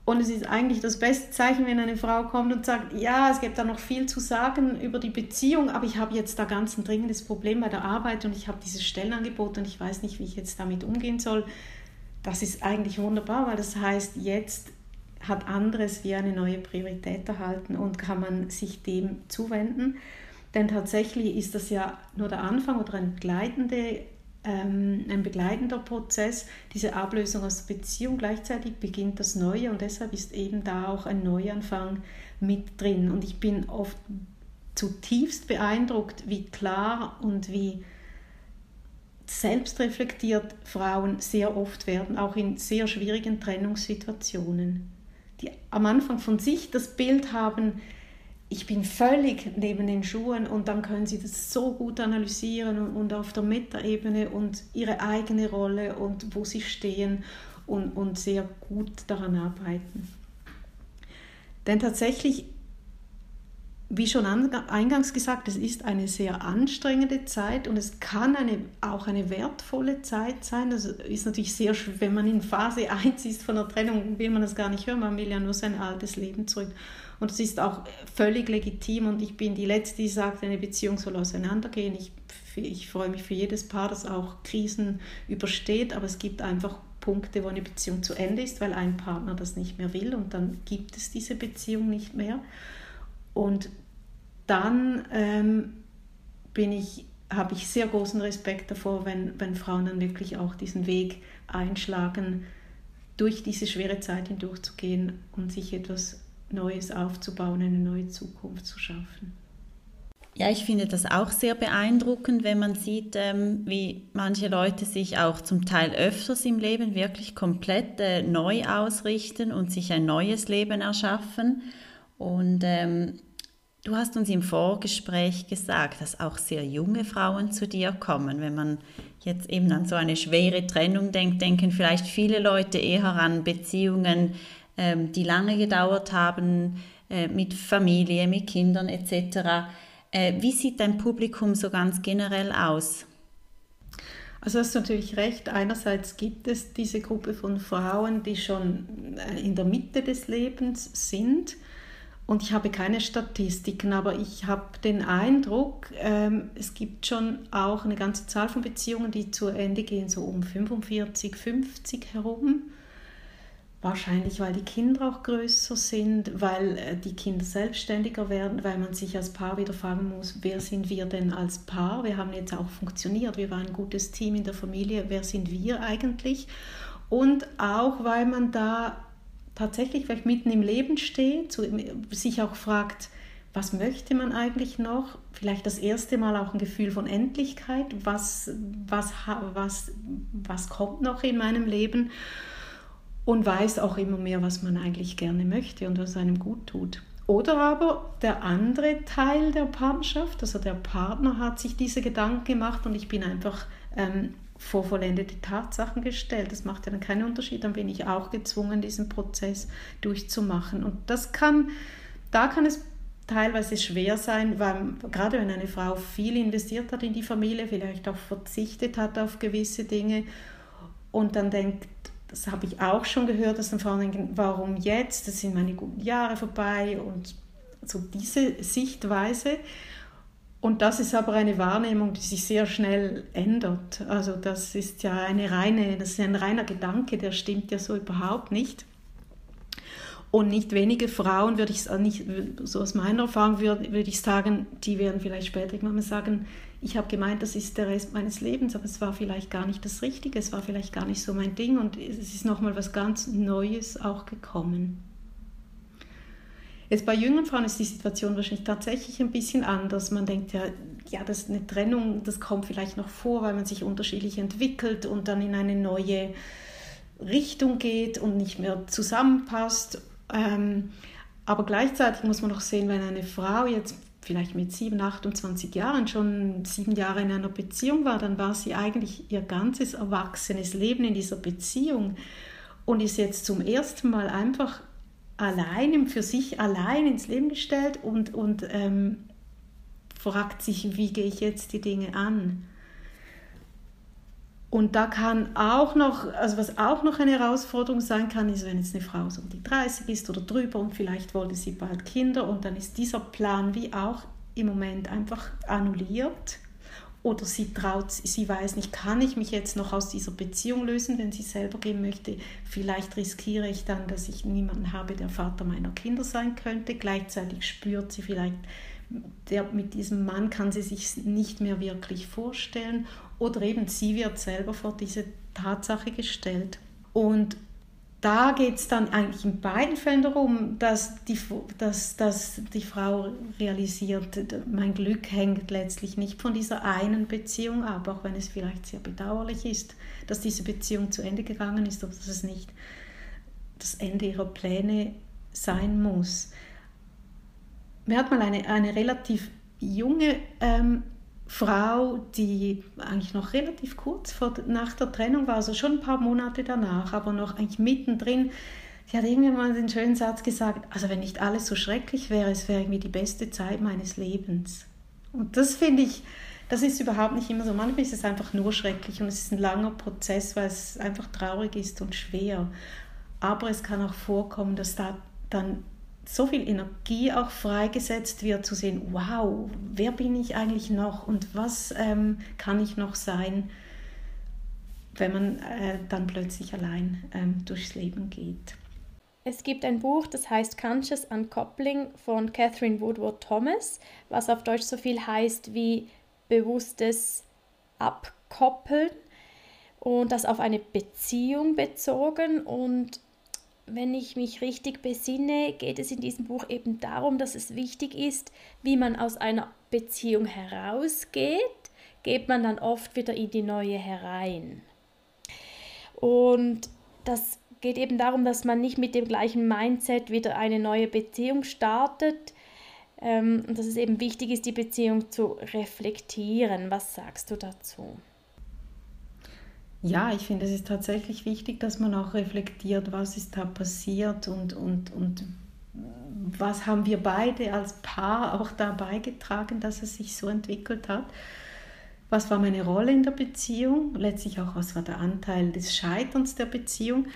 Und es ist eigentlich das beste Zeichen, wenn eine Frau kommt und sagt, ja, es gibt da noch viel zu sagen über die Beziehung, aber ich habe jetzt da ganz ein dringendes Problem bei der Arbeit und ich habe dieses Stellenangebot und ich weiß nicht, wie ich jetzt damit umgehen soll. Das ist eigentlich wunderbar, weil das heißt, jetzt hat anderes wie eine neue Priorität erhalten und kann man sich dem zuwenden. Denn tatsächlich ist das ja nur der Anfang oder ein, begleitende, ähm, ein begleitender Prozess, diese Ablösung aus der Beziehung. Gleichzeitig beginnt das Neue und deshalb ist eben da auch ein Neuanfang mit drin. Und ich bin oft zutiefst beeindruckt, wie klar und wie selbstreflektiert Frauen sehr oft werden, auch in sehr schwierigen Trennungssituationen. Die am Anfang von sich das Bild haben, ich bin völlig neben den Schuhen und dann können sie das so gut analysieren und, auf der Metaebene und ihre eigene Rolle und wo sie stehen und, und sehr gut daran arbeiten. Denn tatsächlich, wie schon eingangs gesagt, es ist eine sehr anstrengende Zeit und es kann eine, auch eine wertvolle Zeit sein. Das ist natürlich sehr schwer, wenn man in Phase 1 ist von der Trennung, will man das gar nicht hören, man will ja nur sein altes Leben zurück. Und es ist auch völlig legitim und ich bin die Letzte, die sagt, eine Beziehung soll auseinandergehen. Ich, ich freue mich für jedes Paar, das auch Krisen übersteht, aber es gibt einfach Punkte, wo eine Beziehung zu Ende ist, weil ein Partner das nicht mehr will und dann gibt es diese Beziehung nicht mehr. Und dann ähm, bin ich, habe ich sehr großen Respekt davor, wenn, wenn Frauen dann wirklich auch diesen Weg einschlagen, durch diese schwere Zeit hindurchzugehen und sich etwas Neues aufzubauen, eine neue Zukunft zu schaffen. Ja, ich finde das auch sehr beeindruckend, wenn man sieht, ähm, wie manche Leute sich auch zum Teil öfters im Leben wirklich komplett äh, neu ausrichten und sich ein neues Leben erschaffen. Und ähm, du hast uns im Vorgespräch gesagt, dass auch sehr junge Frauen zu dir kommen. Wenn man jetzt eben an so eine schwere Trennung denkt, denken vielleicht viele Leute eher an Beziehungen, ähm, die lange gedauert haben, äh, mit Familie, mit Kindern etc. Äh, wie sieht dein Publikum so ganz generell aus? Also hast du natürlich recht. Einerseits gibt es diese Gruppe von Frauen, die schon äh, in der Mitte des Lebens sind. Und ich habe keine Statistiken, aber ich habe den Eindruck, ähm, es gibt schon auch eine ganze Zahl von Beziehungen, die zu Ende gehen, so um 45, 50 herum. Wahrscheinlich, weil die Kinder auch größer sind, weil äh, die Kinder selbstständiger werden, weil man sich als Paar wieder fragen muss, wer sind wir denn als Paar? Wir haben jetzt auch funktioniert, wir waren ein gutes Team in der Familie, wer sind wir eigentlich? Und auch, weil man da tatsächlich vielleicht mitten im Leben steht, sich auch fragt, was möchte man eigentlich noch? Vielleicht das erste Mal auch ein Gefühl von Endlichkeit, was, was, was, was kommt noch in meinem Leben? und weiß auch immer mehr, was man eigentlich gerne möchte und was einem gut tut. Oder aber der andere Teil der Partnerschaft, also der Partner hat sich diese Gedanken gemacht und ich bin einfach ähm, vor vollendete Tatsachen gestellt. Das macht ja dann keinen Unterschied, dann bin ich auch gezwungen, diesen Prozess durchzumachen. Und das kann, da kann es teilweise schwer sein, weil gerade wenn eine Frau viel investiert hat in die Familie, vielleicht auch verzichtet hat auf gewisse Dinge und dann denkt, das habe ich auch schon gehört, dass dann Frauen denken, warum jetzt? Das sind meine guten Jahre vorbei und so diese Sichtweise. Und das ist aber eine Wahrnehmung, die sich sehr schnell ändert. Also das ist ja eine reine, das ist ein reiner Gedanke, der stimmt ja so überhaupt nicht. Und nicht wenige Frauen, würde ich nicht, so aus meiner Erfahrung würde, würde ich sagen, die werden vielleicht später irgendwann mal sagen, ich habe gemeint, das ist der Rest meines Lebens, aber es war vielleicht gar nicht das Richtige, es war vielleicht gar nicht so mein Ding und es ist nochmal was ganz Neues auch gekommen. Jetzt bei jüngeren Frauen ist die Situation wahrscheinlich tatsächlich ein bisschen anders. Man denkt ja, ja, das ist eine Trennung, das kommt vielleicht noch vor, weil man sich unterschiedlich entwickelt und dann in eine neue Richtung geht und nicht mehr zusammenpasst. Ähm, aber gleichzeitig muss man auch sehen, wenn eine Frau jetzt vielleicht mit 7, 28 Jahren schon sieben Jahre in einer Beziehung war, dann war sie eigentlich ihr ganzes erwachsenes Leben in dieser Beziehung und ist jetzt zum ersten Mal einfach allein, für sich allein ins Leben gestellt und, und ähm, fragt sich, wie gehe ich jetzt die Dinge an. Und da kann auch noch, also was auch noch eine Herausforderung sein kann, ist, wenn jetzt eine Frau so um die 30 ist oder drüber und vielleicht wollte sie bald Kinder und dann ist dieser Plan wie auch im Moment einfach annulliert. Oder sie traut, sie weiß nicht, kann ich mich jetzt noch aus dieser Beziehung lösen, wenn sie selber gehen möchte. Vielleicht riskiere ich dann, dass ich niemanden habe, der Vater meiner Kinder sein könnte. Gleichzeitig spürt sie vielleicht, der, mit diesem Mann kann sie sich nicht mehr wirklich vorstellen oder eben sie wird selber vor diese Tatsache gestellt. Und da geht es dann eigentlich in beiden Fällen darum, dass die, dass, dass die Frau realisiert, mein Glück hängt letztlich nicht von dieser einen Beziehung ab, auch wenn es vielleicht sehr bedauerlich ist, dass diese Beziehung zu Ende gegangen ist, aber dass es nicht das Ende ihrer Pläne sein muss. Mir hat mal eine, eine relativ junge ähm, Frau, die eigentlich noch relativ kurz vor, nach der Trennung war, also schon ein paar Monate danach, aber noch eigentlich mittendrin, die hat irgendwann mal den schönen Satz gesagt, also wenn nicht alles so schrecklich wäre, es wäre irgendwie die beste Zeit meines Lebens. Und das finde ich, das ist überhaupt nicht immer so. Manchmal ist es einfach nur schrecklich und es ist ein langer Prozess, weil es einfach traurig ist und schwer. Aber es kann auch vorkommen, dass da dann so viel Energie auch freigesetzt wird, zu sehen, wow, wer bin ich eigentlich noch und was ähm, kann ich noch sein, wenn man äh, dann plötzlich allein ähm, durchs Leben geht. Es gibt ein Buch, das heißt Conscious Uncoupling von Catherine Woodward Thomas, was auf Deutsch so viel heißt wie bewusstes Abkoppeln und das auf eine Beziehung bezogen und wenn ich mich richtig besinne, geht es in diesem Buch eben darum, dass es wichtig ist, wie man aus einer Beziehung herausgeht, geht man dann oft wieder in die neue herein. Und das geht eben darum, dass man nicht mit dem gleichen Mindset wieder eine neue Beziehung startet. Ähm, und dass es eben wichtig ist, die Beziehung zu reflektieren. Was sagst du dazu? Ja, ich finde, es ist tatsächlich wichtig, dass man auch reflektiert, was ist da passiert und, und, und was haben wir beide als Paar auch da beigetragen, dass es sich so entwickelt hat. Was war meine Rolle in der Beziehung? Letztlich auch, was war der Anteil des Scheiterns der Beziehung?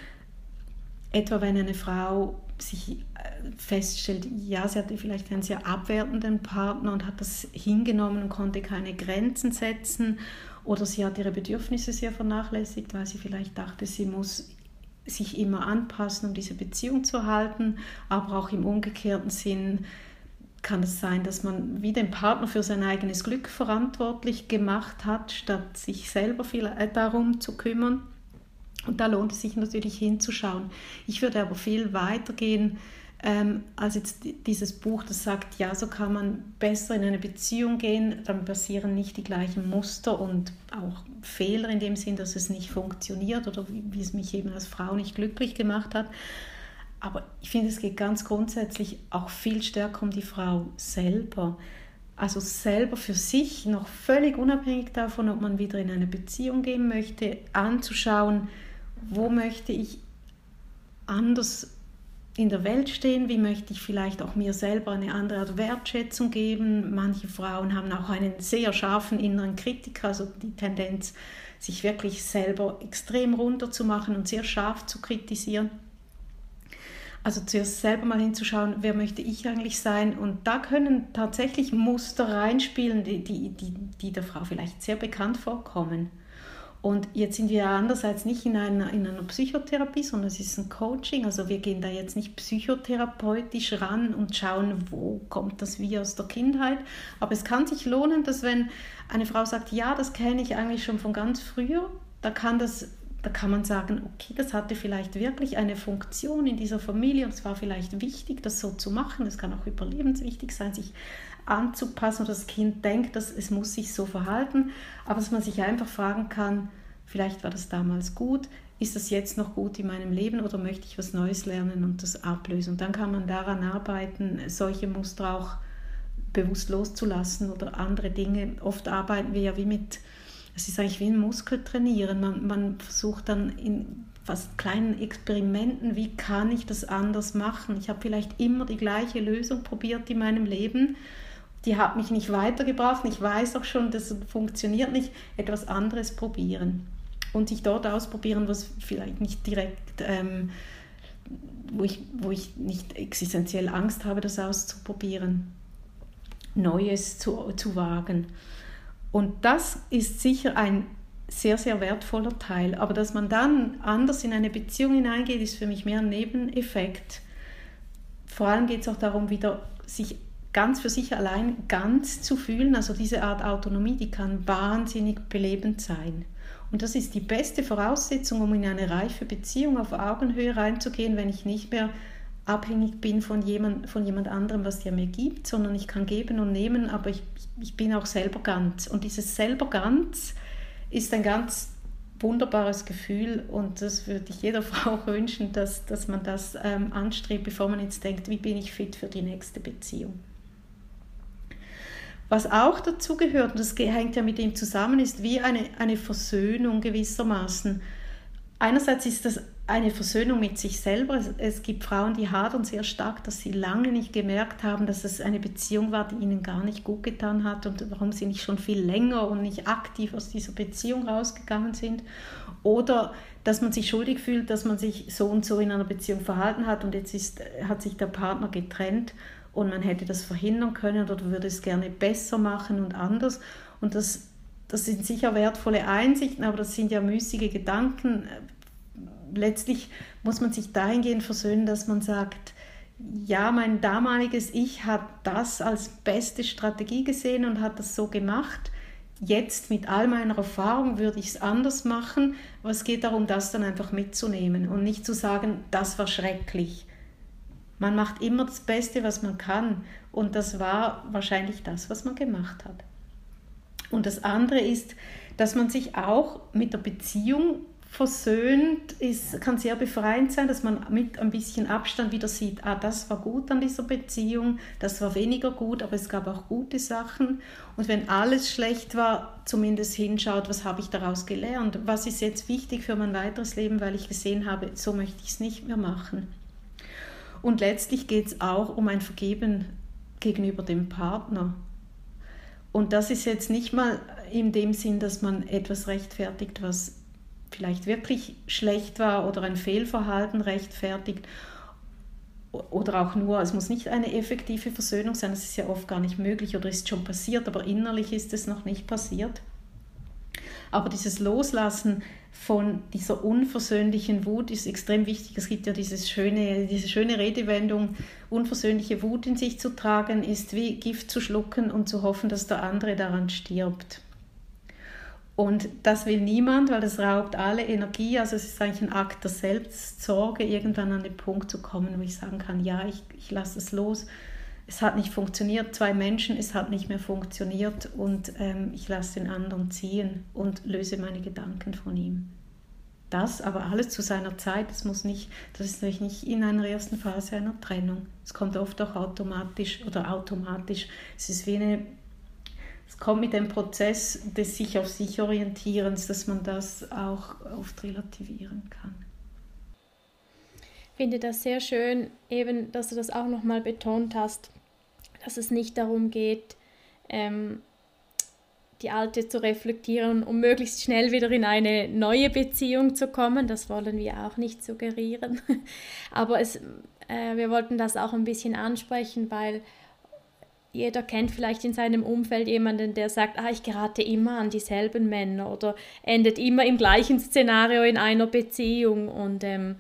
Etwa wenn eine Frau sich äh, feststellt, ja, sie hatte vielleicht einen sehr abwertenden Partner und hat das hingenommen und konnte keine Grenzen setzen oder sie hat ihre Bedürfnisse sehr vernachlässigt, weil sie vielleicht dachte, sie muss sich immer anpassen, um diese Beziehung zu halten, aber auch im umgekehrten Sinn kann es sein, dass man wie den Partner für sein eigenes Glück verantwortlich gemacht hat, statt sich selber viel äh, darum zu kümmern. Und da lohnt es sich natürlich hinzuschauen. Ich würde aber viel weiter gehen ähm, als jetzt dieses Buch, das sagt, ja, so kann man besser in eine Beziehung gehen, dann passieren nicht die gleichen Muster und auch Fehler in dem Sinn, dass es nicht funktioniert oder wie, wie es mich eben als Frau nicht glücklich gemacht hat. Aber ich finde, es geht ganz grundsätzlich auch viel stärker um die Frau selber. Also selber für sich, noch völlig unabhängig davon, ob man wieder in eine Beziehung gehen möchte, anzuschauen, wo möchte ich anders in der Welt stehen, wie möchte ich vielleicht auch mir selber eine andere Art Wertschätzung geben. Manche Frauen haben auch einen sehr scharfen inneren Kritiker, also die Tendenz, sich wirklich selber extrem runterzumachen und sehr scharf zu kritisieren. Also zuerst selber mal hinzuschauen, wer möchte ich eigentlich sein. Und da können tatsächlich Muster reinspielen, die, die, die, die der Frau vielleicht sehr bekannt vorkommen. Und jetzt sind wir andererseits nicht in einer, in einer Psychotherapie, sondern es ist ein Coaching. Also wir gehen da jetzt nicht psychotherapeutisch ran und schauen, wo kommt das wie aus der Kindheit. Aber es kann sich lohnen, dass wenn eine Frau sagt, ja, das kenne ich eigentlich schon von ganz früher, da kann das da kann man sagen, okay, das hatte vielleicht wirklich eine Funktion in dieser Familie und es war vielleicht wichtig, das so zu machen. Es kann auch überlebenswichtig sein, sich anzupassen oder das Kind denkt, dass es muss sich so verhalten, aber dass man sich einfach fragen kann, vielleicht war das damals gut, ist das jetzt noch gut in meinem Leben oder möchte ich was Neues lernen und das ablösen? Und dann kann man daran arbeiten, solche Muster auch bewusst loszulassen oder andere Dinge. Oft arbeiten wir ja wie mit, es ist eigentlich wie ein Muskeltrainieren. Man, man versucht dann in fast kleinen Experimenten, wie kann ich das anders machen? Ich habe vielleicht immer die gleiche Lösung probiert in meinem Leben die hat mich nicht weitergebracht. Ich weiß auch schon, das funktioniert nicht. Etwas anderes probieren und sich dort ausprobieren, was vielleicht nicht direkt, ähm, wo, ich, wo ich nicht existenziell Angst habe, das auszuprobieren, Neues zu, zu wagen. Und das ist sicher ein sehr, sehr wertvoller Teil. Aber dass man dann anders in eine Beziehung hineingeht, ist für mich mehr ein Nebeneffekt. Vor allem geht es auch darum, wieder sich ganz für sich allein ganz zu fühlen. Also diese Art Autonomie, die kann wahnsinnig belebend sein. Und das ist die beste Voraussetzung, um in eine reife Beziehung auf Augenhöhe reinzugehen, wenn ich nicht mehr abhängig bin von jemand, von jemand anderem, was der mir gibt, sondern ich kann geben und nehmen, aber ich, ich bin auch selber ganz. Und dieses selber ganz ist ein ganz wunderbares Gefühl und das würde ich jeder Frau wünschen, dass, dass man das ähm, anstrebt, bevor man jetzt denkt, wie bin ich fit für die nächste Beziehung. Was auch dazu gehört, und das hängt ja mit dem zusammen, ist wie eine, eine Versöhnung gewissermaßen. Einerseits ist das eine Versöhnung mit sich selber. Es, es, gibt Frauen, die hadern sehr stark, dass sie lange nicht gemerkt haben, dass es eine Beziehung war, die ihnen gar nicht gut getan hat und warum sie nicht schon viel länger und nicht aktiv aus dieser Beziehung rausgegangen sind. Oder dass man sich schuldig fühlt, dass man sich so und so in einer Beziehung verhalten hat und jetzt ist, hat sich der Partner getrennt und man hätte das verhindern können oder würde es gerne besser machen und anders. Und das, das sind sicher wertvolle Einsichten, aber das sind ja müßige Gedanken. Letztlich muss man sich dahingehend versöhnen, dass man sagt, ja, mein damaliges Ich hat das als beste Strategie gesehen und hat das so gemacht. Jetzt mit all meiner Erfahrung würde ich es anders machen, aber es geht darum, das dann einfach mitzunehmen und nicht zu sagen, das war schrecklich Man macht immer das Beste, was man kann. Und das war wahrscheinlich das, was man gemacht hat. Und das andere ist, dass man sich auch mit der Beziehung versöhnt, ist, kann sehr befreiend sein, dass man mit ein bisschen Abstand wieder sieht, ah, das war gut an dieser Beziehung, das war weniger gut, aber es gab auch gute Sachen. Und wenn alles schlecht war, zumindest hinschaut, was habe ich daraus gelernt, was ist jetzt wichtig für mein weiteres Leben, weil ich gesehen habe, so möchte ich es nicht mehr machen. Und letztlich geht es auch um ein Vergeben gegenüber dem Partner. Und das ist jetzt nicht mal in dem Sinn, dass man etwas rechtfertigt, was vielleicht wirklich schlecht war oder ein Fehlverhalten rechtfertigt oder auch nur, es muss nicht eine effektive Versöhnung sein, das ist ja oft gar nicht möglich oder ist schon passiert, aber innerlich ist es noch nicht passiert. Aber dieses Loslassen von dieser unversöhnlichen Wut ist extrem wichtig. Es gibt ja dieses schöne, diese schöne Redewendung, unversöhnliche Wut in sich zu tragen, ist wie Gift zu schlucken und zu hoffen, dass der andere daran stirbt. Und das will niemand, weil das raubt alle Energie. Also es ist eigentlich ein Akt der Selbstsorge, irgendwann an den Punkt zu kommen, wo ich sagen kann, ja, ich, ich lasse es los. Es hat nicht funktioniert, zwei Menschen, es hat nicht mehr funktioniert und ähm, ich lasse den anderen ziehen und löse meine Gedanken von ihm. Das aber alles zu seiner Zeit, das muss nicht, das ist natürlich nicht in einer ersten Phase einer Trennung. Es kommt oft auch automatisch oder automatisch. Es ist wie eine es kommt mit dem Prozess des sich auf sich orientierens, dass man das auch oft relativieren kann. Ich finde das sehr schön, eben, dass du das auch nochmal betont hast, dass es nicht darum geht, ähm, die alte zu reflektieren, um möglichst schnell wieder in eine neue Beziehung zu kommen. Das wollen wir auch nicht suggerieren. Aber es, äh, wir wollten das auch ein bisschen ansprechen, weil jeder kennt vielleicht in seinem Umfeld jemanden, der sagt, ah, ich gerate immer an dieselben Männer oder endet immer im gleichen Szenario in einer Beziehung. Und ähm,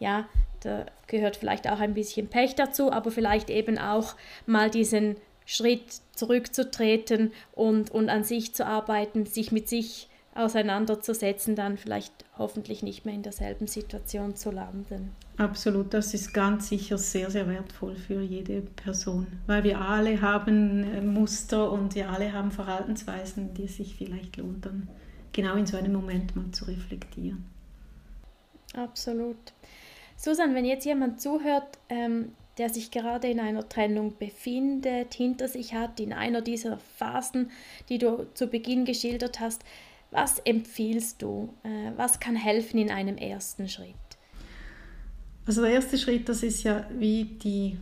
ja, da gehört vielleicht auch ein bisschen Pech dazu, aber vielleicht eben auch mal diesen Schritt zurückzutreten und, und an sich zu arbeiten, sich mit sich auseinanderzusetzen, dann vielleicht hoffentlich nicht mehr in derselben Situation zu landen. Absolut, das ist ganz sicher sehr, sehr wertvoll für jede Person, weil wir alle haben äh, Muster und wir alle haben Verhaltensweisen, die sich vielleicht lohnt, dann genau in so einem Moment mal zu reflektieren. Absolut. Susan, wenn jetzt jemand zuhört, ähm, der sich gerade in einer Trennung befindet, hinter sich hat, in einer dieser Phasen, die du zu Beginn geschildert hast, was empfiehlst du? Äh, was kann helfen in einem ersten Schritt? Also der erste Schritt, das ist ja wie die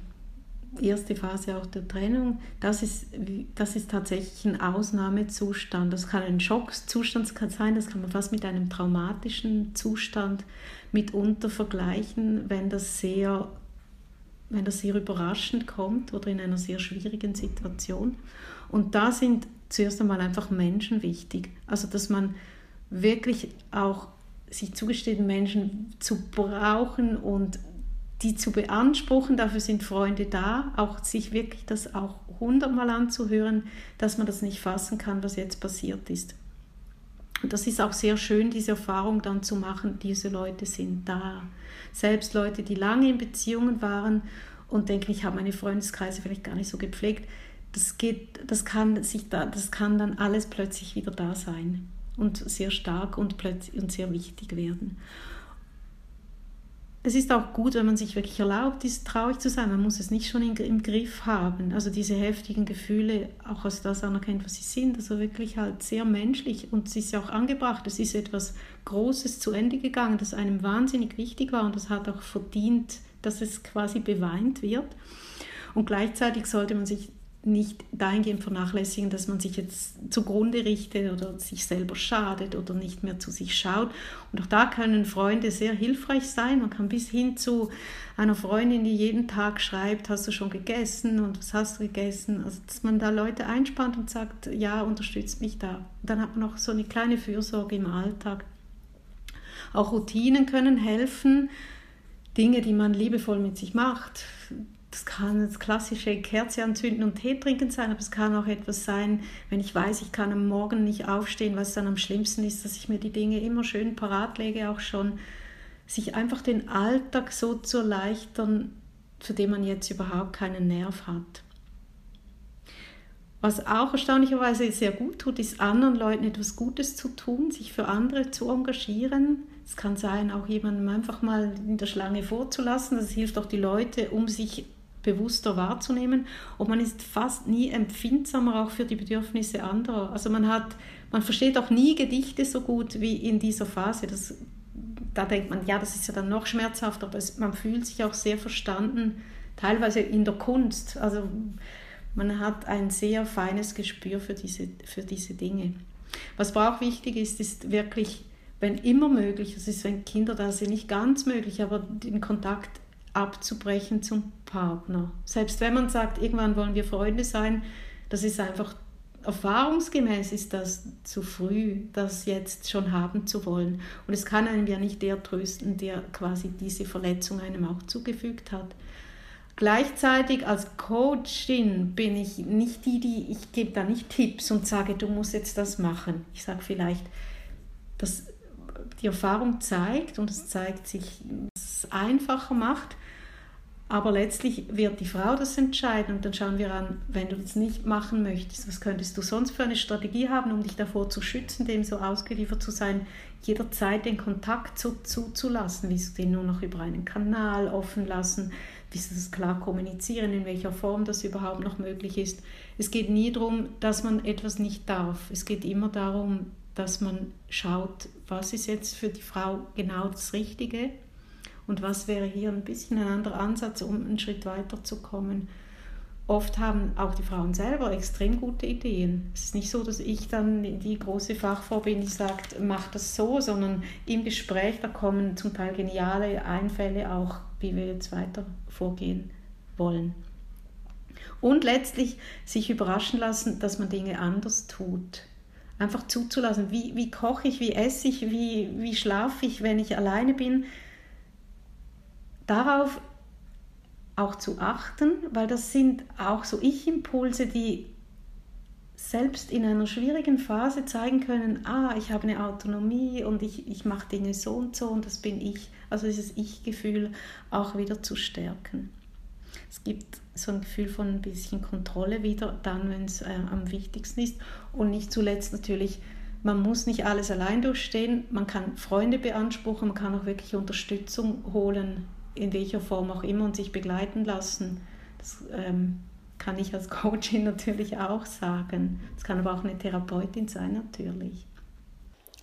erste Phase auch der Trennung, das ist, das ist tatsächlich ein Ausnahmezustand. Das kann ein Schockzustand sein, das kann man fast mit einem traumatischen Zustand mitunter vergleichen, wenn das sehr, wenn das sehr überraschend kommt oder in einer sehr schwierigen Situation. Und da sind zuerst einmal einfach Menschen wichtig. Also dass man wirklich auch sich zugesteht, Menschen zu brauchen und die zu beanspruchen. Dafür sind Freunde da, auch sich wirklich das auch hundertmal anzuhören, dass man das nicht fassen kann, was jetzt passiert ist. Und das ist auch sehr schön, diese Erfahrung dann zu machen, diese Leute sind da. Selbst Leute, die lange in Beziehungen waren und denken, ich habe meine Freundeskreise vielleicht gar nicht so gepflegt, das geht, das kann sich da, das kann dann alles plötzlich wieder da sein und sehr stark und plötzlich und sehr wichtig werden. Es ist auch gut, wenn man sich wirklich erlaubt, ist traurig zu sein. Man muss es nicht schon in, im Griff haben. Also diese heftigen Gefühle, auch als das anerkennt, was sie sind, also wirklich halt sehr menschlich und es ist ja auch angebracht. Es ist etwas Großes zu Ende gegangen, das einem wahnsinnig wichtig war und das hat auch verdient, dass es quasi beweint wird. Und gleichzeitig sollte man sich nicht dahingehend vernachlässigen, dass man sich jetzt zugrunde richtet oder sich selber schadet oder nicht mehr zu sich schaut. Und auch da können Freunde sehr hilfreich sein. Man kann bis hin zu einer Freundin, die jeden Tag schreibt, hast du schon gegessen und was hast du gegessen? Also dass man da Leute einspannt und sagt, ja, unterstützt mich da. Dann hat man auch so eine kleine Fürsorge im Alltag. Auch Routinen können helfen, Dinge, die man liebevoll mit sich macht, das kann das klassische Kerze anzünden und Tee trinken sein, aber es kann auch etwas sein, wenn ich weiß, ich kann am Morgen nicht aufstehen, was dann am schlimmsten ist, dass ich mir die Dinge immer schön parat lege, auch schon sich einfach den Alltag so zu erleichtern, zu dem man jetzt überhaupt keinen Nerv hat. Was auch erstaunlicherweise sehr gut tut, ist anderen Leuten etwas Gutes zu tun, sich für andere zu engagieren. Es kann sein, auch jemandem einfach mal in der Schlange vorzulassen. Das hilft auch die Leute, um sich bewusster wahrzunehmen. Und man ist fast nie empfindsamer auch für die Bedürfnisse anderer. Also man hat, man versteht auch nie Gedichte so gut wie in dieser Phase. Das, da denkt man, ja, das ist ja dann noch schmerzhafter, aber es, man fühlt sich auch sehr verstanden, teilweise in der Kunst. Also man hat ein sehr feines Gespür für diese, für diese Dinge. Was aber auch wichtig ist, ist wirklich, wenn immer möglich, es ist, wenn Kinder da sind, nicht ganz möglich, aber den Kontakt abzubrechen zum Partner. Selbst wenn man sagt, irgendwann wollen wir Freunde sein, das ist einfach, erfahrungsgemäß ist das zu früh, das jetzt schon haben zu wollen. Und es kann einem ja nicht der trösten, der quasi diese Verletzung einem auch zugefügt hat. Gleichzeitig als Coachin bin ich nicht die, die, ich gebe da nicht Tipps und sage, du musst jetzt das machen. Ich sage vielleicht, dass die Erfahrung zeigt und es zeigt sich, dass es einfacher macht, aber letztlich wird die Frau das entscheiden und dann schauen wir an, wenn du das nicht machen möchtest, was könntest du sonst für eine Strategie haben, um dich davor zu schützen, dem so ausgeliefert zu sein, jederzeit den Kontakt so zuzulassen, wie du den nur noch über einen Kanal offen lassen, wie sie das klar kommunizieren, in welcher Form das überhaupt noch möglich ist. Es geht nie darum, dass man etwas nicht darf. Es geht immer darum, dass man schaut, was ist jetzt für die Frau genau das Richtige und was wäre hier ein bisschen ein anderer Ansatz, um einen Schritt weiter zu kommen. Oft haben auch die Frauen selber extrem gute Ideen. Es ist nicht so, dass ich dann die große Fachfrau bin, die sagt, mach das so, sondern im Gespräch, da kommen zum Teil geniale Einfälle auch, wie wir jetzt weiter vorgehen wollen. Und letztlich sich überraschen lassen, dass man Dinge anders tut. Einfach zuzulassen, wie, wie koche ich, wie esse ich, wie, wie schlafe ich, wenn ich alleine bin. Darauf auch zu achten, weil das sind auch so Ich-Impulse, die selbst in einer schwierigen Phase zeigen können, ah, ich habe eine Autonomie und ich, ich mache Dinge so und so und das bin ich. Also dieses Ich-Gefühl auch wieder zu stärken. Es gibt so ein Gefühl von ein bisschen Kontrolle wieder, dann, wenn es äh, am wichtigsten ist. Und nicht zuletzt natürlich, man muss nicht alles allein durchstehen, man kann Freunde beanspruchen, man kann auch wirklich Unterstützung holen in welcher Form auch immer und sich begleiten lassen. Das ähm, kann ich als Coachin natürlich auch sagen. Es kann aber auch eine Therapeutin sein natürlich.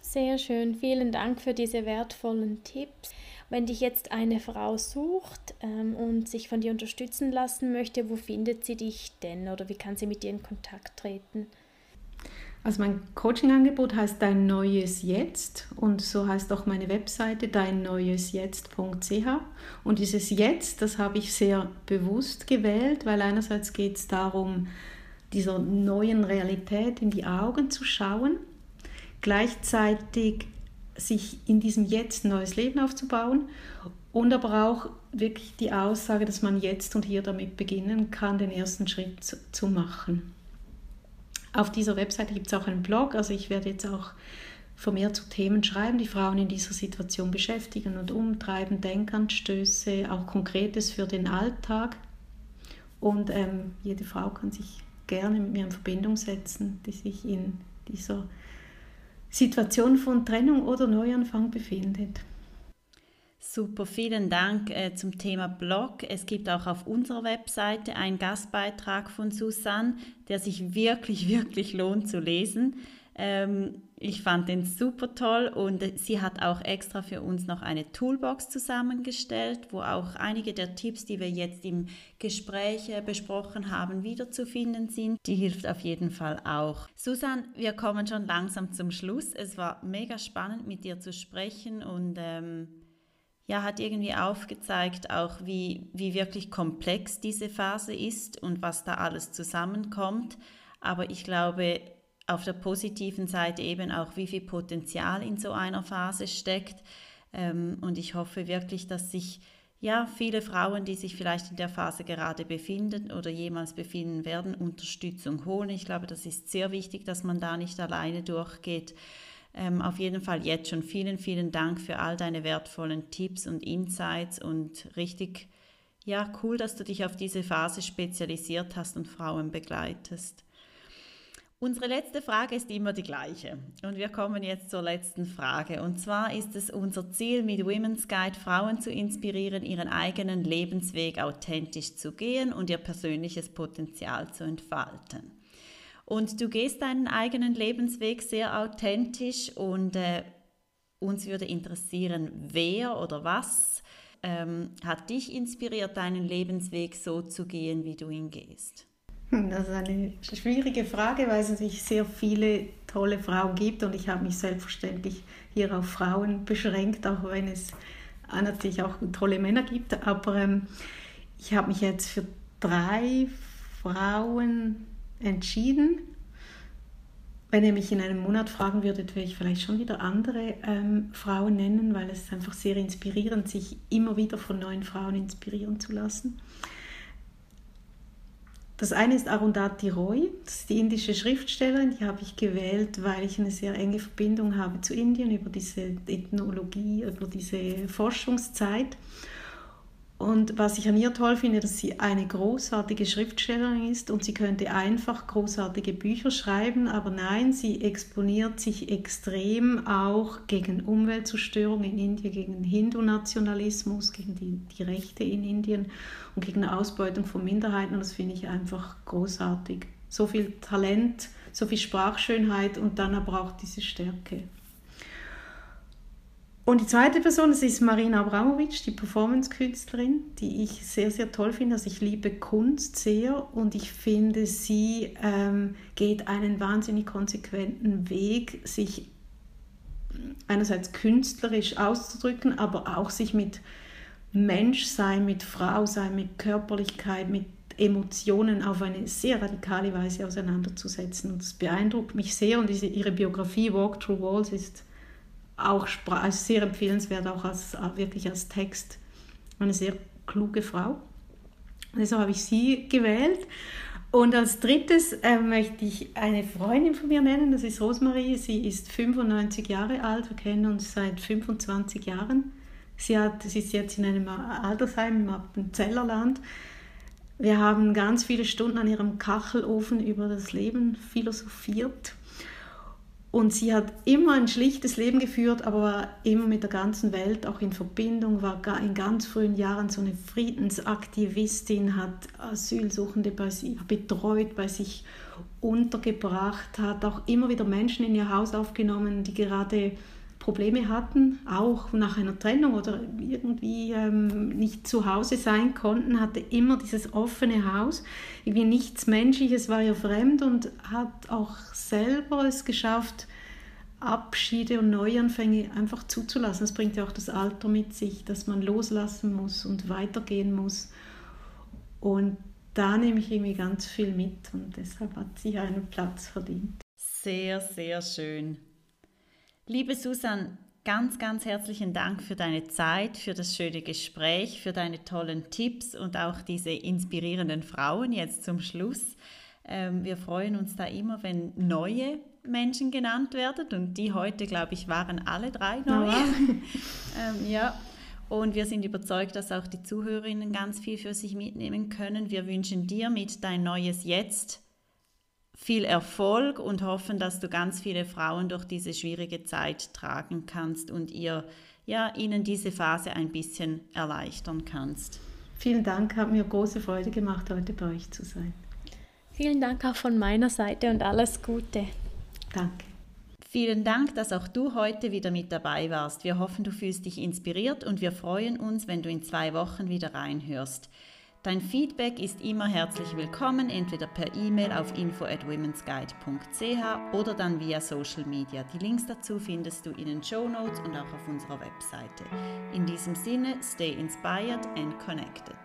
Sehr schön, vielen Dank für diese wertvollen Tipps. Wenn dich jetzt eine Frau sucht ähm, und sich von dir unterstützen lassen möchte, wo findet sie dich denn oder wie kann sie mit dir in Kontakt treten? Also mein Coaching-Angebot heißt Dein Neues Jetzt und so heißt auch meine Webseite deinneuesjetzt.ch. Und dieses Jetzt, das habe ich sehr bewusst gewählt, weil einerseits geht es darum, dieser neuen Realität in die Augen zu schauen, gleichzeitig sich in diesem Jetzt ein neues Leben aufzubauen und aber auch wirklich die Aussage, dass man jetzt und hier damit beginnen kann, den ersten Schritt zu, zu machen. Auf dieser Webseite gibt es auch einen Blog, also ich werde jetzt auch vermehrt zu Themen schreiben, die Frauen in dieser Situation beschäftigen und umtreiben, Denkanstöße, auch Konkretes für den Alltag. Und ähm, jede Frau kann sich gerne mit mir in Verbindung setzen, die sich in dieser Situation von Trennung oder Neuanfang befindet. Super, vielen Dank äh, zum Thema Blog. Es gibt auch auf unserer Webseite einen Gastbeitrag von Susanne, der sich wirklich, wirklich lohnt zu lesen. Ähm, ich fand den super toll und sie hat auch extra für uns noch eine Toolbox zusammengestellt, wo auch einige der Tipps, die wir jetzt im Gespräch äh, besprochen haben, wiederzufinden sind. Die hilft auf jeden Fall auch. Susanne, wir kommen schon langsam zum Schluss. Es war mega spannend mit dir zu sprechen und ähm, ja, hat irgendwie aufgezeigt, auch wie, wie wirklich komplex diese Phase ist und was da alles zusammenkommt. Aber ich glaube, auf der positiven Seite eben auch, wie viel Potenzial in so einer Phase steckt. Ähm, und ich hoffe wirklich, dass sich ja, viele Frauen, die sich vielleicht in der Phase gerade befinden oder jemals befinden werden, Unterstützung holen. Ich glaube, das ist sehr wichtig, dass man da nicht alleine durchgeht. Ähm, auf jeden Fall jetzt schon vielen, vielen Dank für all deine wertvollen Tipps und Insights und richtig ja, cool, dass du dich auf diese Phase spezialisiert hast und Frauen begleitest. Unsere letzte Frage ist immer die gleiche. Und wir kommen jetzt zur letzten Frage. Und zwar ist es unser Ziel, mit Women's Guide Frauen zu inspirieren, ihren eigenen Lebensweg authentisch zu gehen und ihr persönliches Potenzial zu entfalten. Und du gehst deinen eigenen Lebensweg sehr authentisch und äh, uns würde interessieren, wer oder was ähm, hat dich inspiriert, deinen Lebensweg so zu gehen, wie du ihn gehst? Hm, das ist eine schwierige Frage, weil es natürlich sehr viele tolle Frauen gibt und ich habe mich selbstverständlich hier auf Frauen beschränkt, auch wenn es natürlich auch tolle Männer gibt. Aber ähm, ich habe mich jetzt für drei Frauen entschieden. Wenn ihr mich in einem Monat fragen würdet, würde ich vielleicht schon wieder andere ähm, Frauen nennen, weil es ist einfach sehr inspirierend, sich immer wieder von neuen Frauen inspirieren zu lassen. Das eine ist Arundhati Roy, das ist die indische Schriftstellerin, die habe ich gewählt, weil ich eine sehr enge Verbindung habe zu Indien über diese Ethnologie, über diese Forschungszeit. Und was ich an ihr toll finde, dass sie eine großartige Schriftstellerin ist und sie könnte einfach großartige Bücher schreiben, aber nein, sie exponiert sich extrem auch gegen Umweltzerstörung in Indien, gegen Hindu-Nationalismus, gegen die, die Rechte in Indien und gegen Ausbeutung von Minderheiten und das finde ich einfach großartig. So viel Talent, so viel Sprachschönheit und dann aber auch diese Stärke. Und die zweite Person, das ist Marina Abramovic, die Performance-Künstlerin, die ich sehr, sehr toll finde. Also ich liebe Kunst sehr und ich finde, sie ähm, geht einen wahnsinnig konsequenten Weg, sich einerseits künstlerisch auszudrücken, aber auch sich mit Menschsein, mit Frau sein, mit Körperlichkeit, mit Emotionen auf eine sehr radikale Weise auseinanderzusetzen. Und das beeindruckt mich sehr und diese, ihre Biografie Walk Through Walls ist auch also sehr empfehlenswert, auch als, wirklich als Text. Eine sehr kluge Frau. Deshalb habe ich sie gewählt. Und als drittes äh, möchte ich eine Freundin von mir nennen, das ist Rosemarie. Sie ist 95 Jahre alt, wir kennen uns seit 25 Jahren. Sie, hat, sie ist jetzt in einem Altersheim im Appenzellerland. Wir haben ganz viele Stunden an ihrem Kachelofen über das Leben philosophiert. Und sie hat immer ein schlichtes Leben geführt, aber war immer mit der ganzen Welt auch in Verbindung, war in ganz frühen Jahren so eine Friedensaktivistin, hat Asylsuchende bei sich betreut, bei sich untergebracht, hat auch immer wieder Menschen in ihr Haus aufgenommen, die gerade Probleme hatten, auch nach einer Trennung oder irgendwie ähm, nicht zu Hause sein konnten, hatte immer dieses offene Haus. Irgendwie nichts Menschliches war ihr fremd und hat auch selber es geschafft, Abschiede und Neuanfänge einfach zuzulassen. Das bringt ja auch das Alter mit sich, dass man loslassen muss und weitergehen muss. Und da nehme ich irgendwie ganz viel mit und deshalb hat sie einen Platz verdient. Sehr, sehr schön. Liebe Susan, ganz, ganz herzlichen Dank für deine Zeit, für das schöne Gespräch, für deine tollen Tipps und auch diese inspirierenden Frauen jetzt zum Schluss. Ähm, wir freuen uns da immer, wenn neue Menschen genannt werden und die heute, glaube ich, waren alle drei neu. Ähm, ja. Und wir sind überzeugt, dass auch die Zuhörerinnen ganz viel für sich mitnehmen können. Wir wünschen dir mit dein neues Jetzt viel Erfolg und hoffen, dass du ganz viele Frauen durch diese schwierige Zeit tragen kannst und ihr ja ihnen diese Phase ein bisschen erleichtern kannst. Vielen Dank, hat mir große Freude gemacht, heute bei euch zu sein. Vielen Dank auch von meiner Seite und alles Gute. Danke. Vielen Dank, dass auch du heute wieder mit dabei warst. Wir hoffen, du fühlst dich inspiriert und wir freuen uns, wenn du in zwei Wochen wieder reinhörst. Dein Feedback ist immer herzlich willkommen, entweder per E-Mail auf info at womensguide.ch oder dann via Social Media. Die Links dazu findest du in den Show Notes und auch auf unserer Webseite. In diesem Sinne, stay inspired and connected.